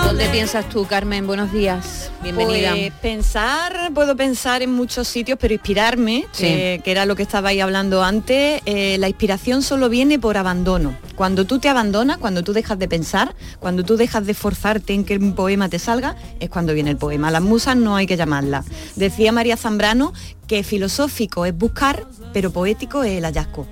¿Dónde piensas tú, Carmen? Buenos días. Bienvenida. Pues, pensar, puedo pensar en muchos sitios, pero inspirarme, Sí. eh, que era lo que estabais hablando antes, eh, la inspiración solo viene por abandono. Cuando tú te abandonas, cuando tú dejas de pensar, cuando tú dejas de esforzarte en que un poema te salga, es cuando viene el poema. Las musas no hay que llamarlas. Decía María Zambrano que filosófico es buscar, pero poético es el hallazgo.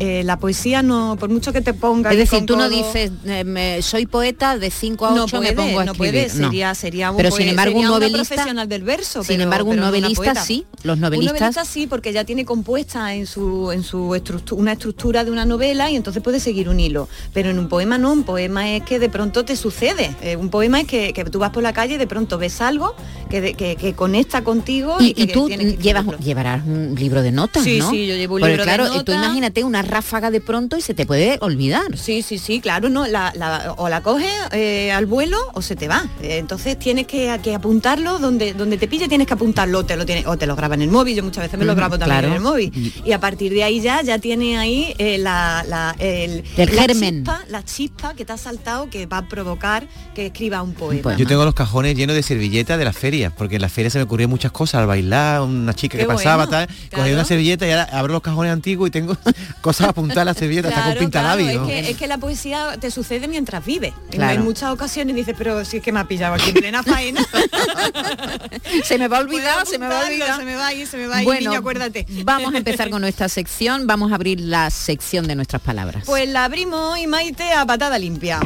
Eh, la poesía no, por mucho que te ponga Es decir, tú no dices, eh, me- soy poeta, de 5 a 8 no me pongo a no escribir. puede, No. sería, sería un Pero poe- sin embargo, un sería novelista... profesional del verso. Sin pero- embargo, un pero novelista sí. Los Un novelistas... novelista sí, porque ya tiene compuesta en su, en su estructu- una estructura de una novela y entonces puede seguir un hilo. Pero en un poema no, un poema es que de pronto te sucede. Eh, un poema es que, que tú vas por la calle y de pronto ves algo que, de- que, que conecta contigo. Y, tú llevas, llevarás un libro de notas, Sí, ¿no? sí, yo llevo un Porque libro de claro, tú notas. imagínate una ráfaga de pronto y se te puede olvidar. Sí, sí, sí, claro, no, la, la- o la coges eh, al vuelo o se te va. Eh, entonces tienes que, que apuntarlo donde, donde te pille, tienes que apuntarlo, te lo tienes, o te lo graba en el móvil, yo muchas veces me lo grabo también claro. en el móvil. Y a partir de ahí ya, ya tiene ahí eh, la, la- el, El la germen. chispa, la chispa que te ha saltado que va a provocar que escriba un poema. Yo tengo los cajones llenos de servilletas de las ferias, porque en las ferias se me ocurrían muchas cosas, al bailar, una chica Qué que pasaba, tal, cogía una servilleta y ahora abro los cajones antiguos y tengo cosas apuntadas en la servilleta, hasta con Claro, pintalabios. claro, es, que, es que la poesía te sucede mientras vives. En- Claro. En muchas ocasiones dices, pero si es que me ha pillado aquí en plena faena. se me va a olvidar, se me va a olvidar. Se me va a ir, se me va a ir, Bueno, niño, acuérdate. Vamos a empezar con nuestra sección, vamos a abrir la sección de nuestras palabras. Pues la abrimos y Maite a patada limpia.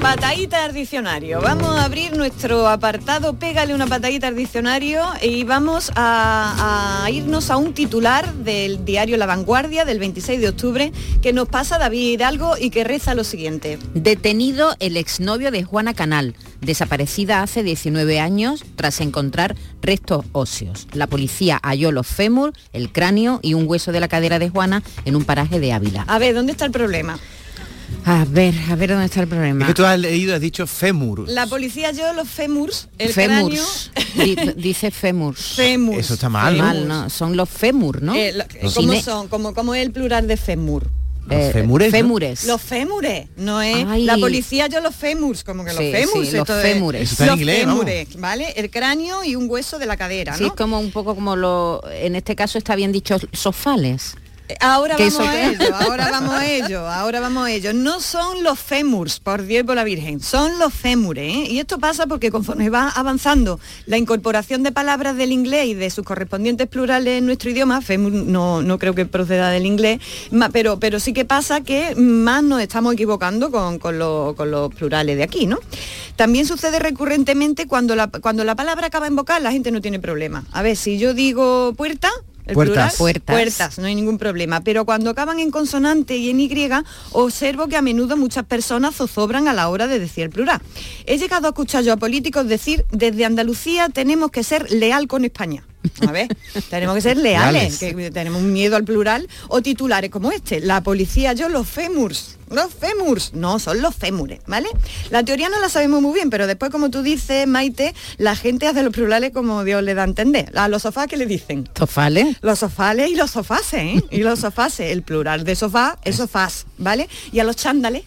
Patadita al diccionario. Vamos a abrir nuestro apartado, pégale una patadita al diccionario y vamos a, a irnos a un titular del diario La Vanguardia del 26 de octubre que nos pasa David Hidalgo y que reza lo siguiente. Detenido el exnovio de Juana Canal, desaparecida hace 19 años tras encontrar restos óseos. La policía halló los fémur, el cráneo y un hueso de la cadera de Juana en un paraje de Ávila. A ver, ¿dónde está el problema? A ver, a ver dónde está el problema. Es que tú has leído, has dicho fémur. La policía halló los fémurs, el Fémurs. cráneo... Di- dice fémurs. Fémurs. Eso está mal, ¿no? Mal, ¿no? Son los fémur, ¿no? Eh, lo- Los ¿Cómo cine- son? ¿Cómo, cómo es el plural de fémur? eh, fémures, ¿no? fémures. Los fémures, no es. Ay. La policía yo los fémurs, como que los Sí, fémurs. sí, los fémures. Eso está en los inglés, vamos. fémures, ¿vale? El cráneo y un hueso de la cadera, Sí, ¿no? es como un poco como lo, en este caso está bien dicho, sofales. Ahora vamos a ello, ahora vamos a ello, ahora vamos a ello. No son los fémurs, por Dios y por la Virgen, son los fémures. ¿eh? Y esto pasa porque conforme va avanzando la incorporación de palabras del inglés y de sus correspondientes plurales en nuestro idioma, fémur no, no creo que proceda del inglés, pero, pero sí que pasa que más nos estamos equivocando con, con lo- con los plurales de aquí, ¿no? También sucede recurrentemente cuando la, cuando la palabra acaba en vocal, la gente no tiene problema. A ver, si yo digo puerta, Puertas. plural, Puertas. puertas, no hay ningún problema. Pero cuando acaban en consonante y en Y, observo que a menudo muchas personas zozobran a la hora de decir el plural. He llegado a escuchar yo a políticos decir, desde Andalucía tenemos que ser leal con España. A ver, tenemos que ser leales, que tenemos un miedo al plural o titulares como este. La policía, yo los fémurs. Los fémurs, no, son los fémures, ¿vale? La teoría no la sabemos muy bien, pero después, como tú dices, Maite, la gente hace los plurales como Dios le da a entender. A los sofás, ¿qué le dicen? Sofales. Los sofales y los sofases, ¿eh? Y los sofases. El plural de sofá es sofás, ¿vale? Y a los chándales,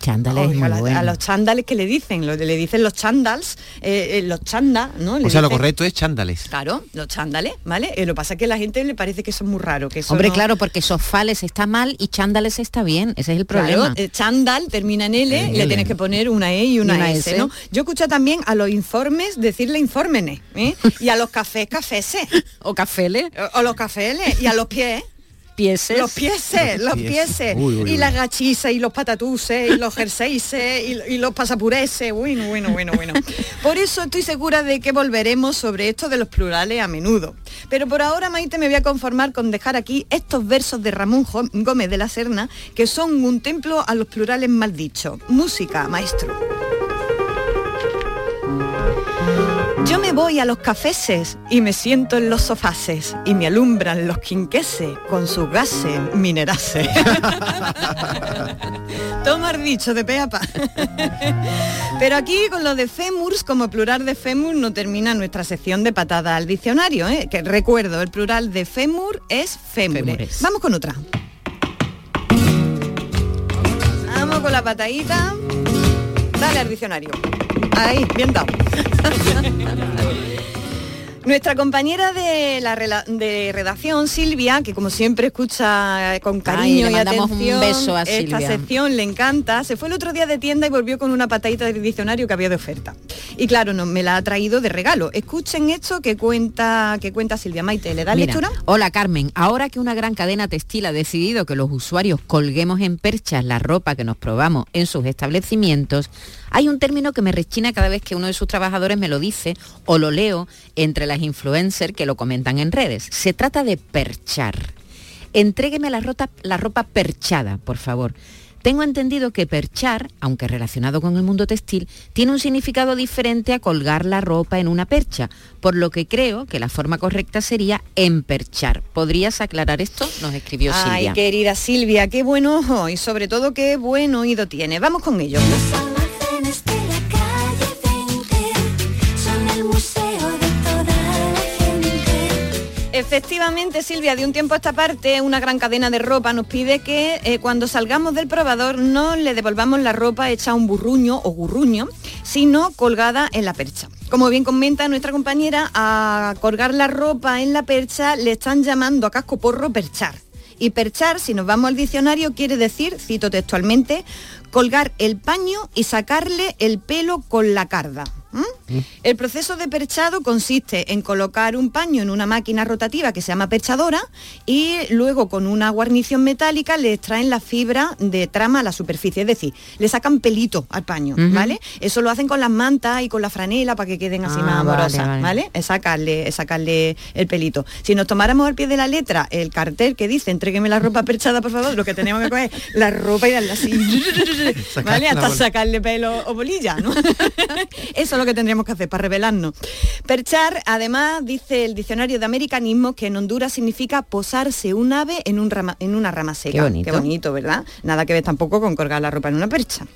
Chándales, Oh, muy a, la- bueno. a los chándales que le dicen, lo- le dicen los chándals, eh, eh, los chanda, ¿no? Le O sea, lo correcto es chándales. Claro, los chándales, ¿vale? Eh, lo que pasa es que a la gente le parece que eso es muy raro. Que eso Hombre, no- claro, porque sofales está mal y chándales está bien. Ese es el problema. Claro, eh, chándal termina en L, En le L. tienes que poner una E y una, Y una S, S. ¿no? Yo escucho también a los informes decirle infórmenes, ¿eh? y a los cafés, caféses. o cafeles. O, o los caféles, y a los pies. Pieses. Los pieses, los pieses. Uy, uy, y uy. las gachises, y los patatuses, y los jerseyses, y, y los pasapureses. Bueno, bueno, bueno, bueno. Por eso estoy segura de que volveremos sobre esto de los plurales a menudo. Pero por ahora, Maite, me voy a conformar con dejar aquí estos versos de Ramón Gómez de la Serna, que son un templo a los plurales mal dichos. Música, maestro. Yo me voy a los cafeses y me siento en los sofases y me alumbran los quinqueses con sus gases minerases. Toma dicho de pe a pa. Pero aquí con lo de fémurs, como plural de fémur, no termina nuestra sección de patada al diccionario, ¿eh? que recuerdo, el plural de fémur es fémure. Fémures. Vamos con otra. Vamos con la patadita. Dale al diccionario. Ahí, bien dado. Nuestra compañera de la de redacción, Silvia, que como siempre escucha con cariño le y mandamos un atención beso a esta Silvia. sección, le encanta, se fue el otro día de tienda y volvió con una patadita de diccionario que había de oferta. Y claro, no, me la ha traído de regalo. Escuchen esto que cuenta, que cuenta Silvia Maite. ¿Le da Mira, lectura? Hola Carmen, ahora que una gran cadena textil ha decidido que los usuarios colguemos en perchas la ropa que nos probamos en sus establecimientos, hay un término que me rechina cada vez que uno de sus trabajadores me lo dice o lo leo entre las influencers que lo comentan en redes. Se trata de perchar. Entrégueme la, rota- la ropa perchada, por favor. Tengo entendido que perchar, aunque relacionado con el mundo textil, tiene un significado diferente a colgar la ropa en una percha, por lo que creo que la forma correcta sería emperchar. ¿Podrías aclarar esto? Nos escribió Ay, Silvia. querida Silvia, qué buen ojo y sobre todo qué buen oído tiene. Vamos con ello. Efectivamente, Silvia, de un tiempo a esta parte, una gran cadena de ropa nos pide que eh, cuando salgamos del probador no le devolvamos la ropa hecha un burruño o gurruño, sino colgada en la percha. Como bien comenta nuestra compañera, a colgar la ropa en la percha le están llamando a casco porro perchar. Y perchar, si nos vamos al diccionario, quiere decir, cito textualmente, colgar el paño y sacarle el pelo con la carda. ¿M? El proceso de perchado consiste en colocar un paño en una máquina rotativa que se llama perchadora y luego con una guarnición metálica le extraen la fibra de trama a la superficie, es decir, le sacan pelito al paño. ¿vale? Eso lo hacen con las mantas y con la franela para que queden así Ah, más amorosas, vale. ¿vale? Es sacarle, es sacarle el pelito. Si nos tomáramos al pie de la letra el cartel que dice entrégueme la ropa perchada, por favor, lo que tenemos que coger es la ropa y darle así, ¿vale? Hasta sacarle pelo o bolilla, ¿no? Eso es lo que tendríamos que hacer para revelarnos. Perchar, además, dice el diccionario de americanismos que en Honduras significa posarse un ave en, un rama- en una rama seca. Qué bonito. Qué bonito, ¿verdad? Nada que ver tampoco con colgar la ropa en una percha.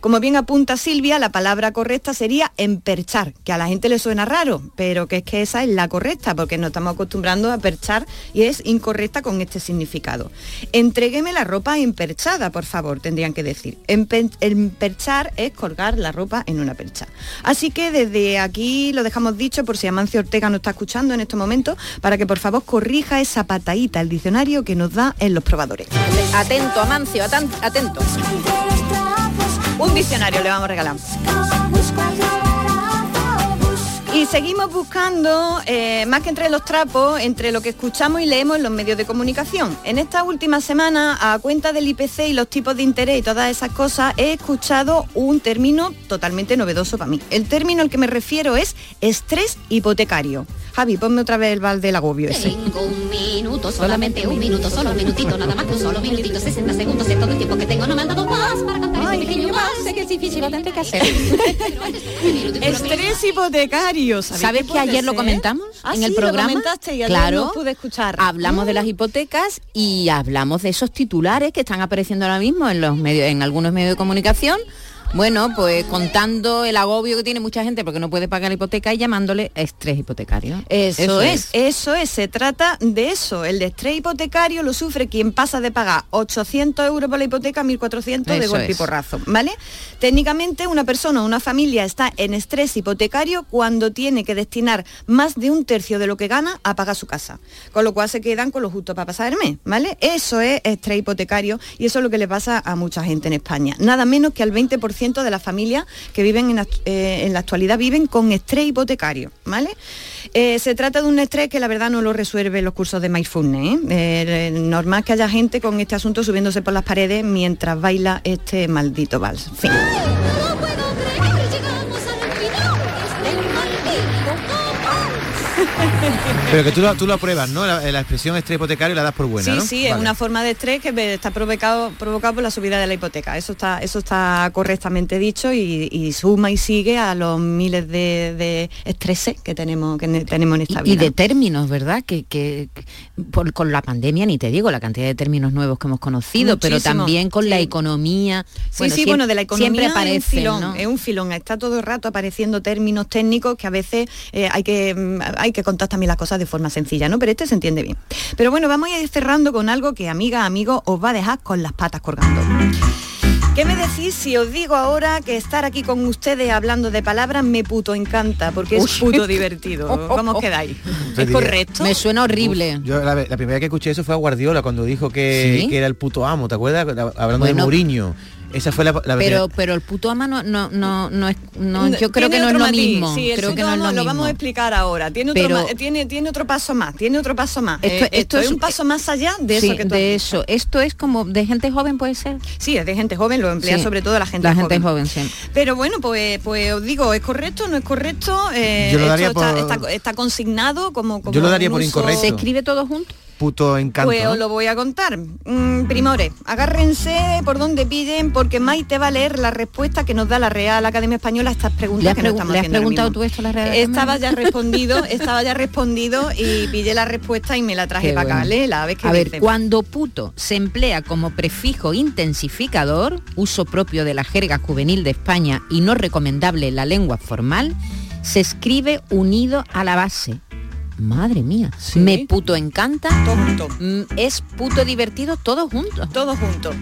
Como bien apunta Silvia, la palabra correcta sería emperchar, que a la gente le suena raro, pero que es que esa es la correcta, porque nos estamos acostumbrando a perchar y es incorrecta con este significado. Entrégueme la ropa emperchada, por favor, tendrían que decir. Empe- emperchar es colgar la ropa en una percha. Así que desde aquí lo dejamos dicho por si Amancio Ortega nos está escuchando en estos momentos, para que por favor corrija esa patadita al diccionario que nos da en los probadores. Atento, Amancio, atan- atento. Un diccionario le vamos a regalar. Y seguimos buscando, eh, más que entre los trapos, entre lo que escuchamos y leemos en los medios de comunicación. En esta última semana, a cuenta del IPC y los tipos de interés y todas esas cosas, he escuchado un término totalmente novedoso para mí. El término al que me refiero es estrés hipotecario. Javi, ponme otra vez el balde del agobio ese. Tengo un minuto, solamente un minuto, solo un minutito, nada más que un solo minutito, 60 segundos, es todo el tiempo que tengo, no me han dado más para cantar. un pequeño más, sé que es difícil, lo tendré que hacer. Estrés hipotecario. ¿sabéis ¿Sabes qué que ayer lo comentamos Ah, en el sí, programa? comentaste y ayer claro, no pude escuchar. Hablamos de Mm. las hipotecas y hablamos de esos titulares que están apareciendo ahora mismo en los medios, en algunos medios de comunicación. Bueno, pues contando el agobio que tiene mucha gente porque no puede pagar la hipoteca y llamándole estrés hipotecario. Eso, es, eso es, se trata de eso. El de estrés hipotecario lo sufre quien pasa de pagar 800 euros por la hipoteca a 1.400 de Eso golpe y porrazo, ¿vale? Técnicamente una persona o una familia está en estrés hipotecario cuando tiene que destinar más de un tercio de lo que gana a pagar su casa, con lo cual se quedan con lo justo para pasar el mes, ¿vale? Eso es estrés hipotecario y eso es lo que le pasa a mucha gente en España. Nada menos que al 20% de las familias que viven eh, en la actualidad viven con estrés hipotecario, ¿vale? Eh, se trata de un estrés que la verdad no lo resuelve los cursos de mindfulness. ¿eh? Eh, normal que haya gente con este asunto subiéndose por las paredes mientras baila este maldito vals. Pero que tú lo, tú lo apruebas, ¿no? La, la expresión estrés hipotecario la das por buena, sí, ¿no? sí, es una forma de estrés que está provocado, provocado por la subida de la hipoteca. Eso está, eso está correctamente dicho y, y suma y sigue a los miles de, de estreses que tenemos, que ne- tenemos en esta y vida. de términos, ¿verdad? Que, que- por- con la pandemia ni te digo la cantidad de términos nuevos que hemos conocido, pero también con la economía. Sí, sí, siem- bueno, de la economía siempre es un filón, ¿no? es un filón, está todo el rato apareciendo términos técnicos que a veces eh, hay, que, mm, hay que contar también las cosas de forma sencilla, ¿no? Pero este se entiende bien. Pero bueno, vamos a ir cerrando con algo que, amiga, amigo, os va a dejar con las patas colgando. ¿Qué me decís si os digo ahora que estar aquí con ustedes hablando de palabras me puto encanta? Porque es Uy. puto divertido. ¿Cómo os quedáis? ¿Es correcto? Me suena horrible. Uf, yo la, la primera vez que escuché eso fue a Guardiola cuando dijo que, ¿Sí? que era el puto amo, ¿te acuerdas? Hablando de Bueno, Mourinho. Esa fue la, la Pero, pero el puto ama no, no, no, no es, no, yo creo que no es lo matiz. mismo. Sí, el creo que no es lo lo mismo. vamos a explicar ahora. Tiene otro, Pero- ma- tiene, tiene otro paso más, tiene otro paso más. Esto- Eh, esto es es- un paso más allá de Sí, eso que tú de has eso. Esto es como de gente joven puede ser. Sí, es de gente joven, lo emplea Sí, sobre todo la gente la joven. gente joven, sí. Pero bueno, pues, pues os digo, ¿es correcto? ¿No es correcto? Eh, Yo lo esto daría está, por- está- está consignado como, como Yo lo daría por uso- incorrecto. ¿Se escribe todo junto? Puto encanto. Pues ¿no? os lo voy a contar. Mm, primores, agárrense por donde pillen porque Maite va a leer la respuesta que nos da la Real Academia Española a estas preguntas ¿Le has, que nos estamos le has haciendo ahora preguntado mismo. tú esto a la Real Academia? Estaba ya respondido, estaba ya respondido y pillé la respuesta y me la traje Qué para acá. bueno. Léela, a ver qué A ver, dice. cuando puto se emplea como prefijo intensificador, uso propio de la jerga juvenil de España y no recomendable en la lengua formal, se escribe unido a la base. Madre mía, me puto encanta. Todo junto. Mm, Es puto divertido todo junto. Todo junto.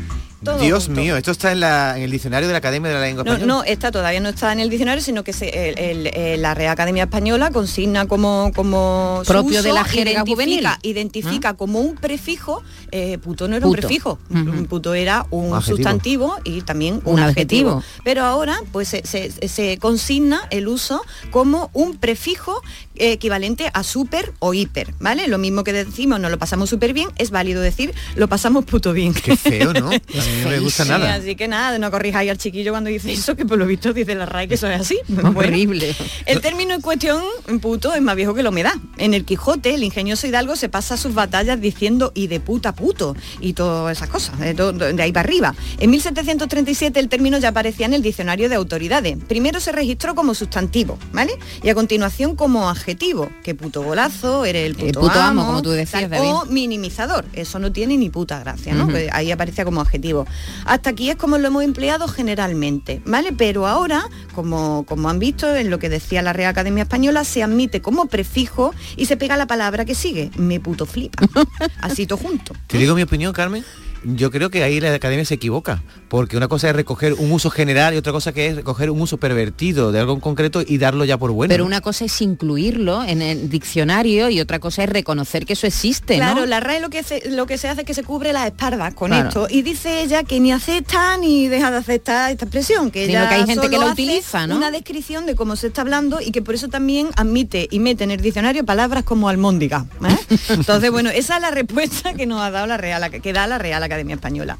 Todo Dios junto. mío, esto está en, la, en el diccionario de la Academia de la Lengua No, Española. no, esta todavía no está en el diccionario, sino que se- el- el- el- la Real Academia Española consigna como, como su Propio de la jerga identifica, juvenil. identifica como un prefijo, eh, puto no era un prefijo, un puto era un, sustantivo y también un, Un adjetivo. adjetivo. Pero ahora pues se, se- se consigna el uso como un prefijo eh, equivalente a super o hiper, ¿vale? Lo mismo que decimos, no lo pasamos súper bien, es válido decir, lo pasamos puto bien. Qué feo, ¿no? A mí no me gusta Sí, nada. así que nada, no corrijáis al chiquillo cuando dice eso, que por lo visto dice la RAE que eso es así. Bueno, Horrible. el término en cuestión, puto, es más viejo que la humedad. En el Quijote, el ingenioso Hidalgo se pasa sus batallas diciendo y de puta puto y todas esas cosas, de, to- de ahí para arriba. En 1737 el término ya aparecía en el diccionario de autoridades. Primero se registró como sustantivo, ¿vale? Y a continuación como adjetivo, que puto golazo, eres el puto, puto amo, como tú decías, tal, David. O minimizador, eso no tiene ni puta gracia, ¿no? Pues ahí aparecía como adjetivo. Hasta aquí es como lo hemos empleado generalmente, ¿vale? Pero ahora, como, como han visto en lo que decía la Real Academia Española, se admite como prefijo y se pega la palabra que sigue, me puto flipa. Así todo junto. Te digo mi opinión, Carmen. Yo creo que ahí la academia se equivoca, porque una cosa es recoger un uso general y otra cosa que es recoger un uso pervertido de algo en concreto y darlo ya por bueno. Pero una cosa es incluirlo en el diccionario y otra cosa es reconocer que eso existe, Claro, ¿no? la RAE lo que, se, lo que se hace es que se cubre las espaldas con Claro. esto y dice ella que ni acepta ni deja de aceptar esta expresión, que Sino ella que hay gente que solo lo hace utiliza, ¿no? Una descripción de cómo se está hablando y que por eso también admite y mete en el diccionario palabras como almóndiga. ¿eh? Entonces, bueno, esa es la respuesta que nos ha dado la Real, que da la Real Academia Española.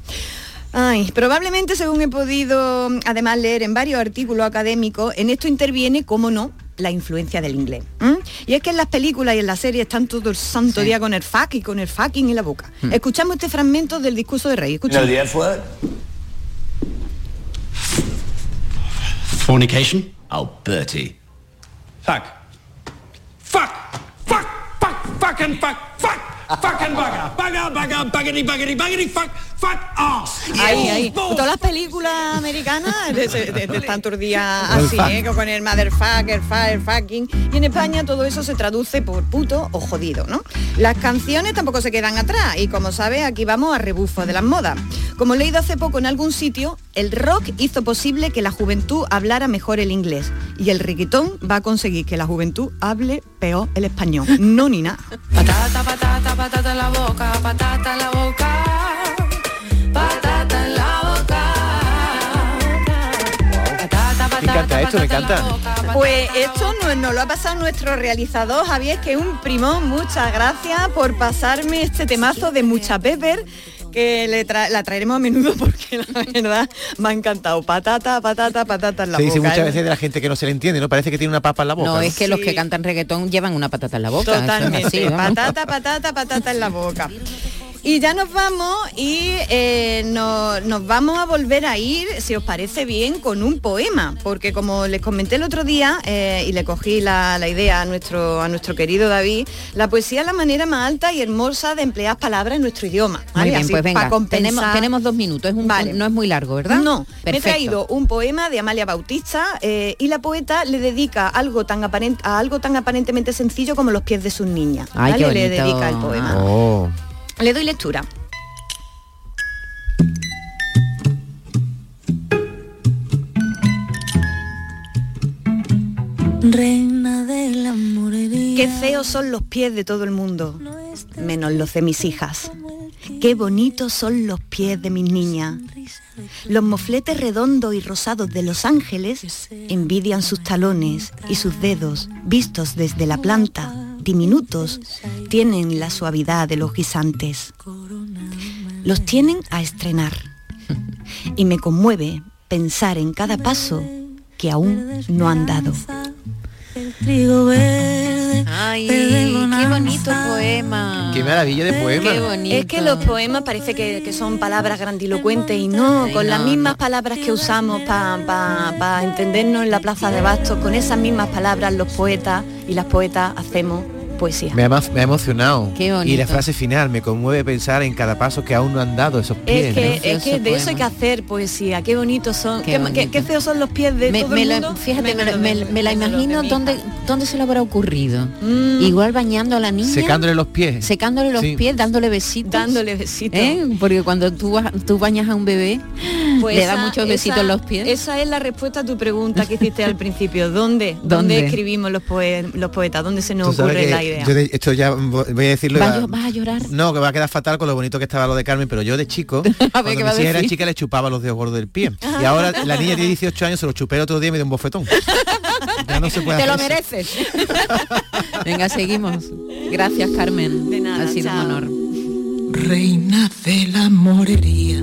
Ay, probablemente según he podido además leer en varios artículos académicos, en esto interviene, como no, la influencia del inglés. Y es que en las películas y en las series están todo el santo día con el fuck y con el fucking en la boca. Hmm. Escuchamos este fragmento del discurso de Rey. Escuchamos. the F word? Fornication? Oh, Bertie. Fuck. Fuck. Fuck. Fuck. Fucking fuck. Fuck. Fucking bugger. Bugger, bugger, buggity, buggity, buggity, fuck. Fuck ass. Ahí, Yes. ahí. Todas las películas americanas de, de, de, de están días así. ¿eh? con el motherfucker, fire, fucking. Y en España todo eso se traduce por puto o jodido, ¿no? Las canciones tampoco se quedan atrás y como sabes, aquí vamos a rebufo de las modas. Como he leído hace poco en algún sitio, el rock hizo posible que la juventud hablara mejor el inglés y el reggaetón va a conseguir que la juventud hable peor el español. No ni nada. Patata, patata, patata en la boca, patata en la boca. Patata en la boca. Patata, Me encanta esto, me encanta. Pues esto nos, nos lo ha pasado nuestro realizador Javier, que es un primón. Muchas gracias por pasarme este temazo de Mucha Pepper que le tra- la traeremos a menudo porque la verdad me ha encantado. Patata, patata, patata en la Se dice boca. muchas ¿eh? veces de la gente que no se le entiende, ¿no? Parece que tiene una papa en la boca. No, es que los que cantan reggaetón llevan una patata en la boca. es Totalmente. así, patata, patata, patata en la boca. Y ya nos vamos y eh, no- nos vamos a volver a ir, si os parece bien, con un poema, porque como les comenté el otro día eh, y le cogí la, la idea a nuestro, a nuestro querido David, la poesía es la manera más alta y hermosa de emplear palabras en nuestro idioma. Muy ¿vale? bien, Así, pues venga, tenemos, tenemos dos minutos, es un, Vale. no es muy largo, ¿verdad? No, me he Perfecto. traído un poema de Amalia Bautista eh, y la poeta le dedica algo tan aparent- a algo tan aparentemente sencillo como los pies de sus niñas. Ay, ¿vale? qué Le dedica el poema. Oh. Le doy lectura. Reina de la morería. Qué feos son los pies de todo el mundo, menos los de mis hijas. Qué bonitos son los pies de mis niñas. Los mofletes redondos y rosados de los ángeles envidian sus talones y sus dedos, vistos desde la planta, diminutos, tienen la suavidad de los guisantes. Los tienen a estrenar. Y me conmueve pensar en cada paso que aún no han dado. Trigo Ay, qué bonito poema. Qué maravilla de poema. Qué bonito. Es que los poemas parece que, que son palabras grandilocuentes y no, Ay, con las no, mismas palabras que usamos para entendernos en la plaza de bastos, con esas mismas palabras los poetas y las poetas hacemos poesía. Me ha, me ha emocionado. Qué bonito. y la frase final me conmueve pensar en cada paso que aún no han dado esos pies. Es que, ¿no? es que de eso hay que hacer poesía, qué bonitos son, qué, Qué qué- qué feos son los pies de me, todo me el la- fíjate, me, la- me- me imagino dónde, dónde se le habrá ocurrido. Igual bañando a la niña. Secándole los pies. Secándole los Sí. pies, dándole besitos. Dándole besitos. ¿Eh? Porque cuando tú, vas- tú bañas a un bebé, Pues le da esa- muchos besitos en los pies. Esa es la respuesta a tu pregunta que hiciste al principio. ¿Dónde? ¿Dónde, ¿Dónde? escribimos los, poe- los poetas? ¿Dónde se nos ocurre la idea? yo de- esto ya voy a decirlo. ¿Vas, va- a- vas a llorar? No, que va a quedar fatal con lo bonito que estaba lo de Carmen, pero yo de chico, cuando ¿qué va a hijas eran decir? chicas, le chupaba los dedos gordos del pie. Y ahora la niña tiene 18 años, se lo chupé el otro día y me dio un bofetón. Ya no se puede Te lo mereces. Venga, seguimos. Gracias, Carmen. De nada, ha sido chao. un honor. Reina de la morería.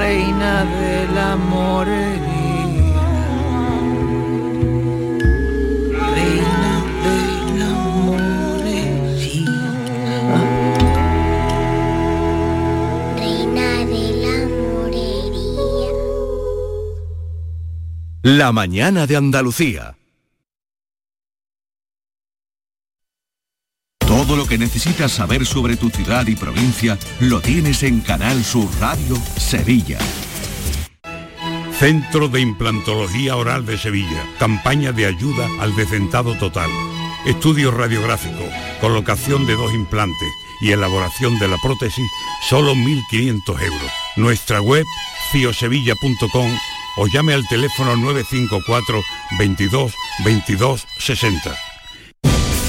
Reina de la morería. Reina de la morería. Reina de la morería. La mañana de Andalucía. Todo lo que necesitas saber sobre tu ciudad y provincia lo tienes en Canal Sur Radio Sevilla. Centro de Implantología Oral de Sevilla. Campaña de ayuda al decentado total. Estudio radiográfico, colocación de dos implantes y elaboración de la prótesis, solo 1.500 euros. Nuestra web, ciosevilla.com o llame al teléfono 954 22 22 60.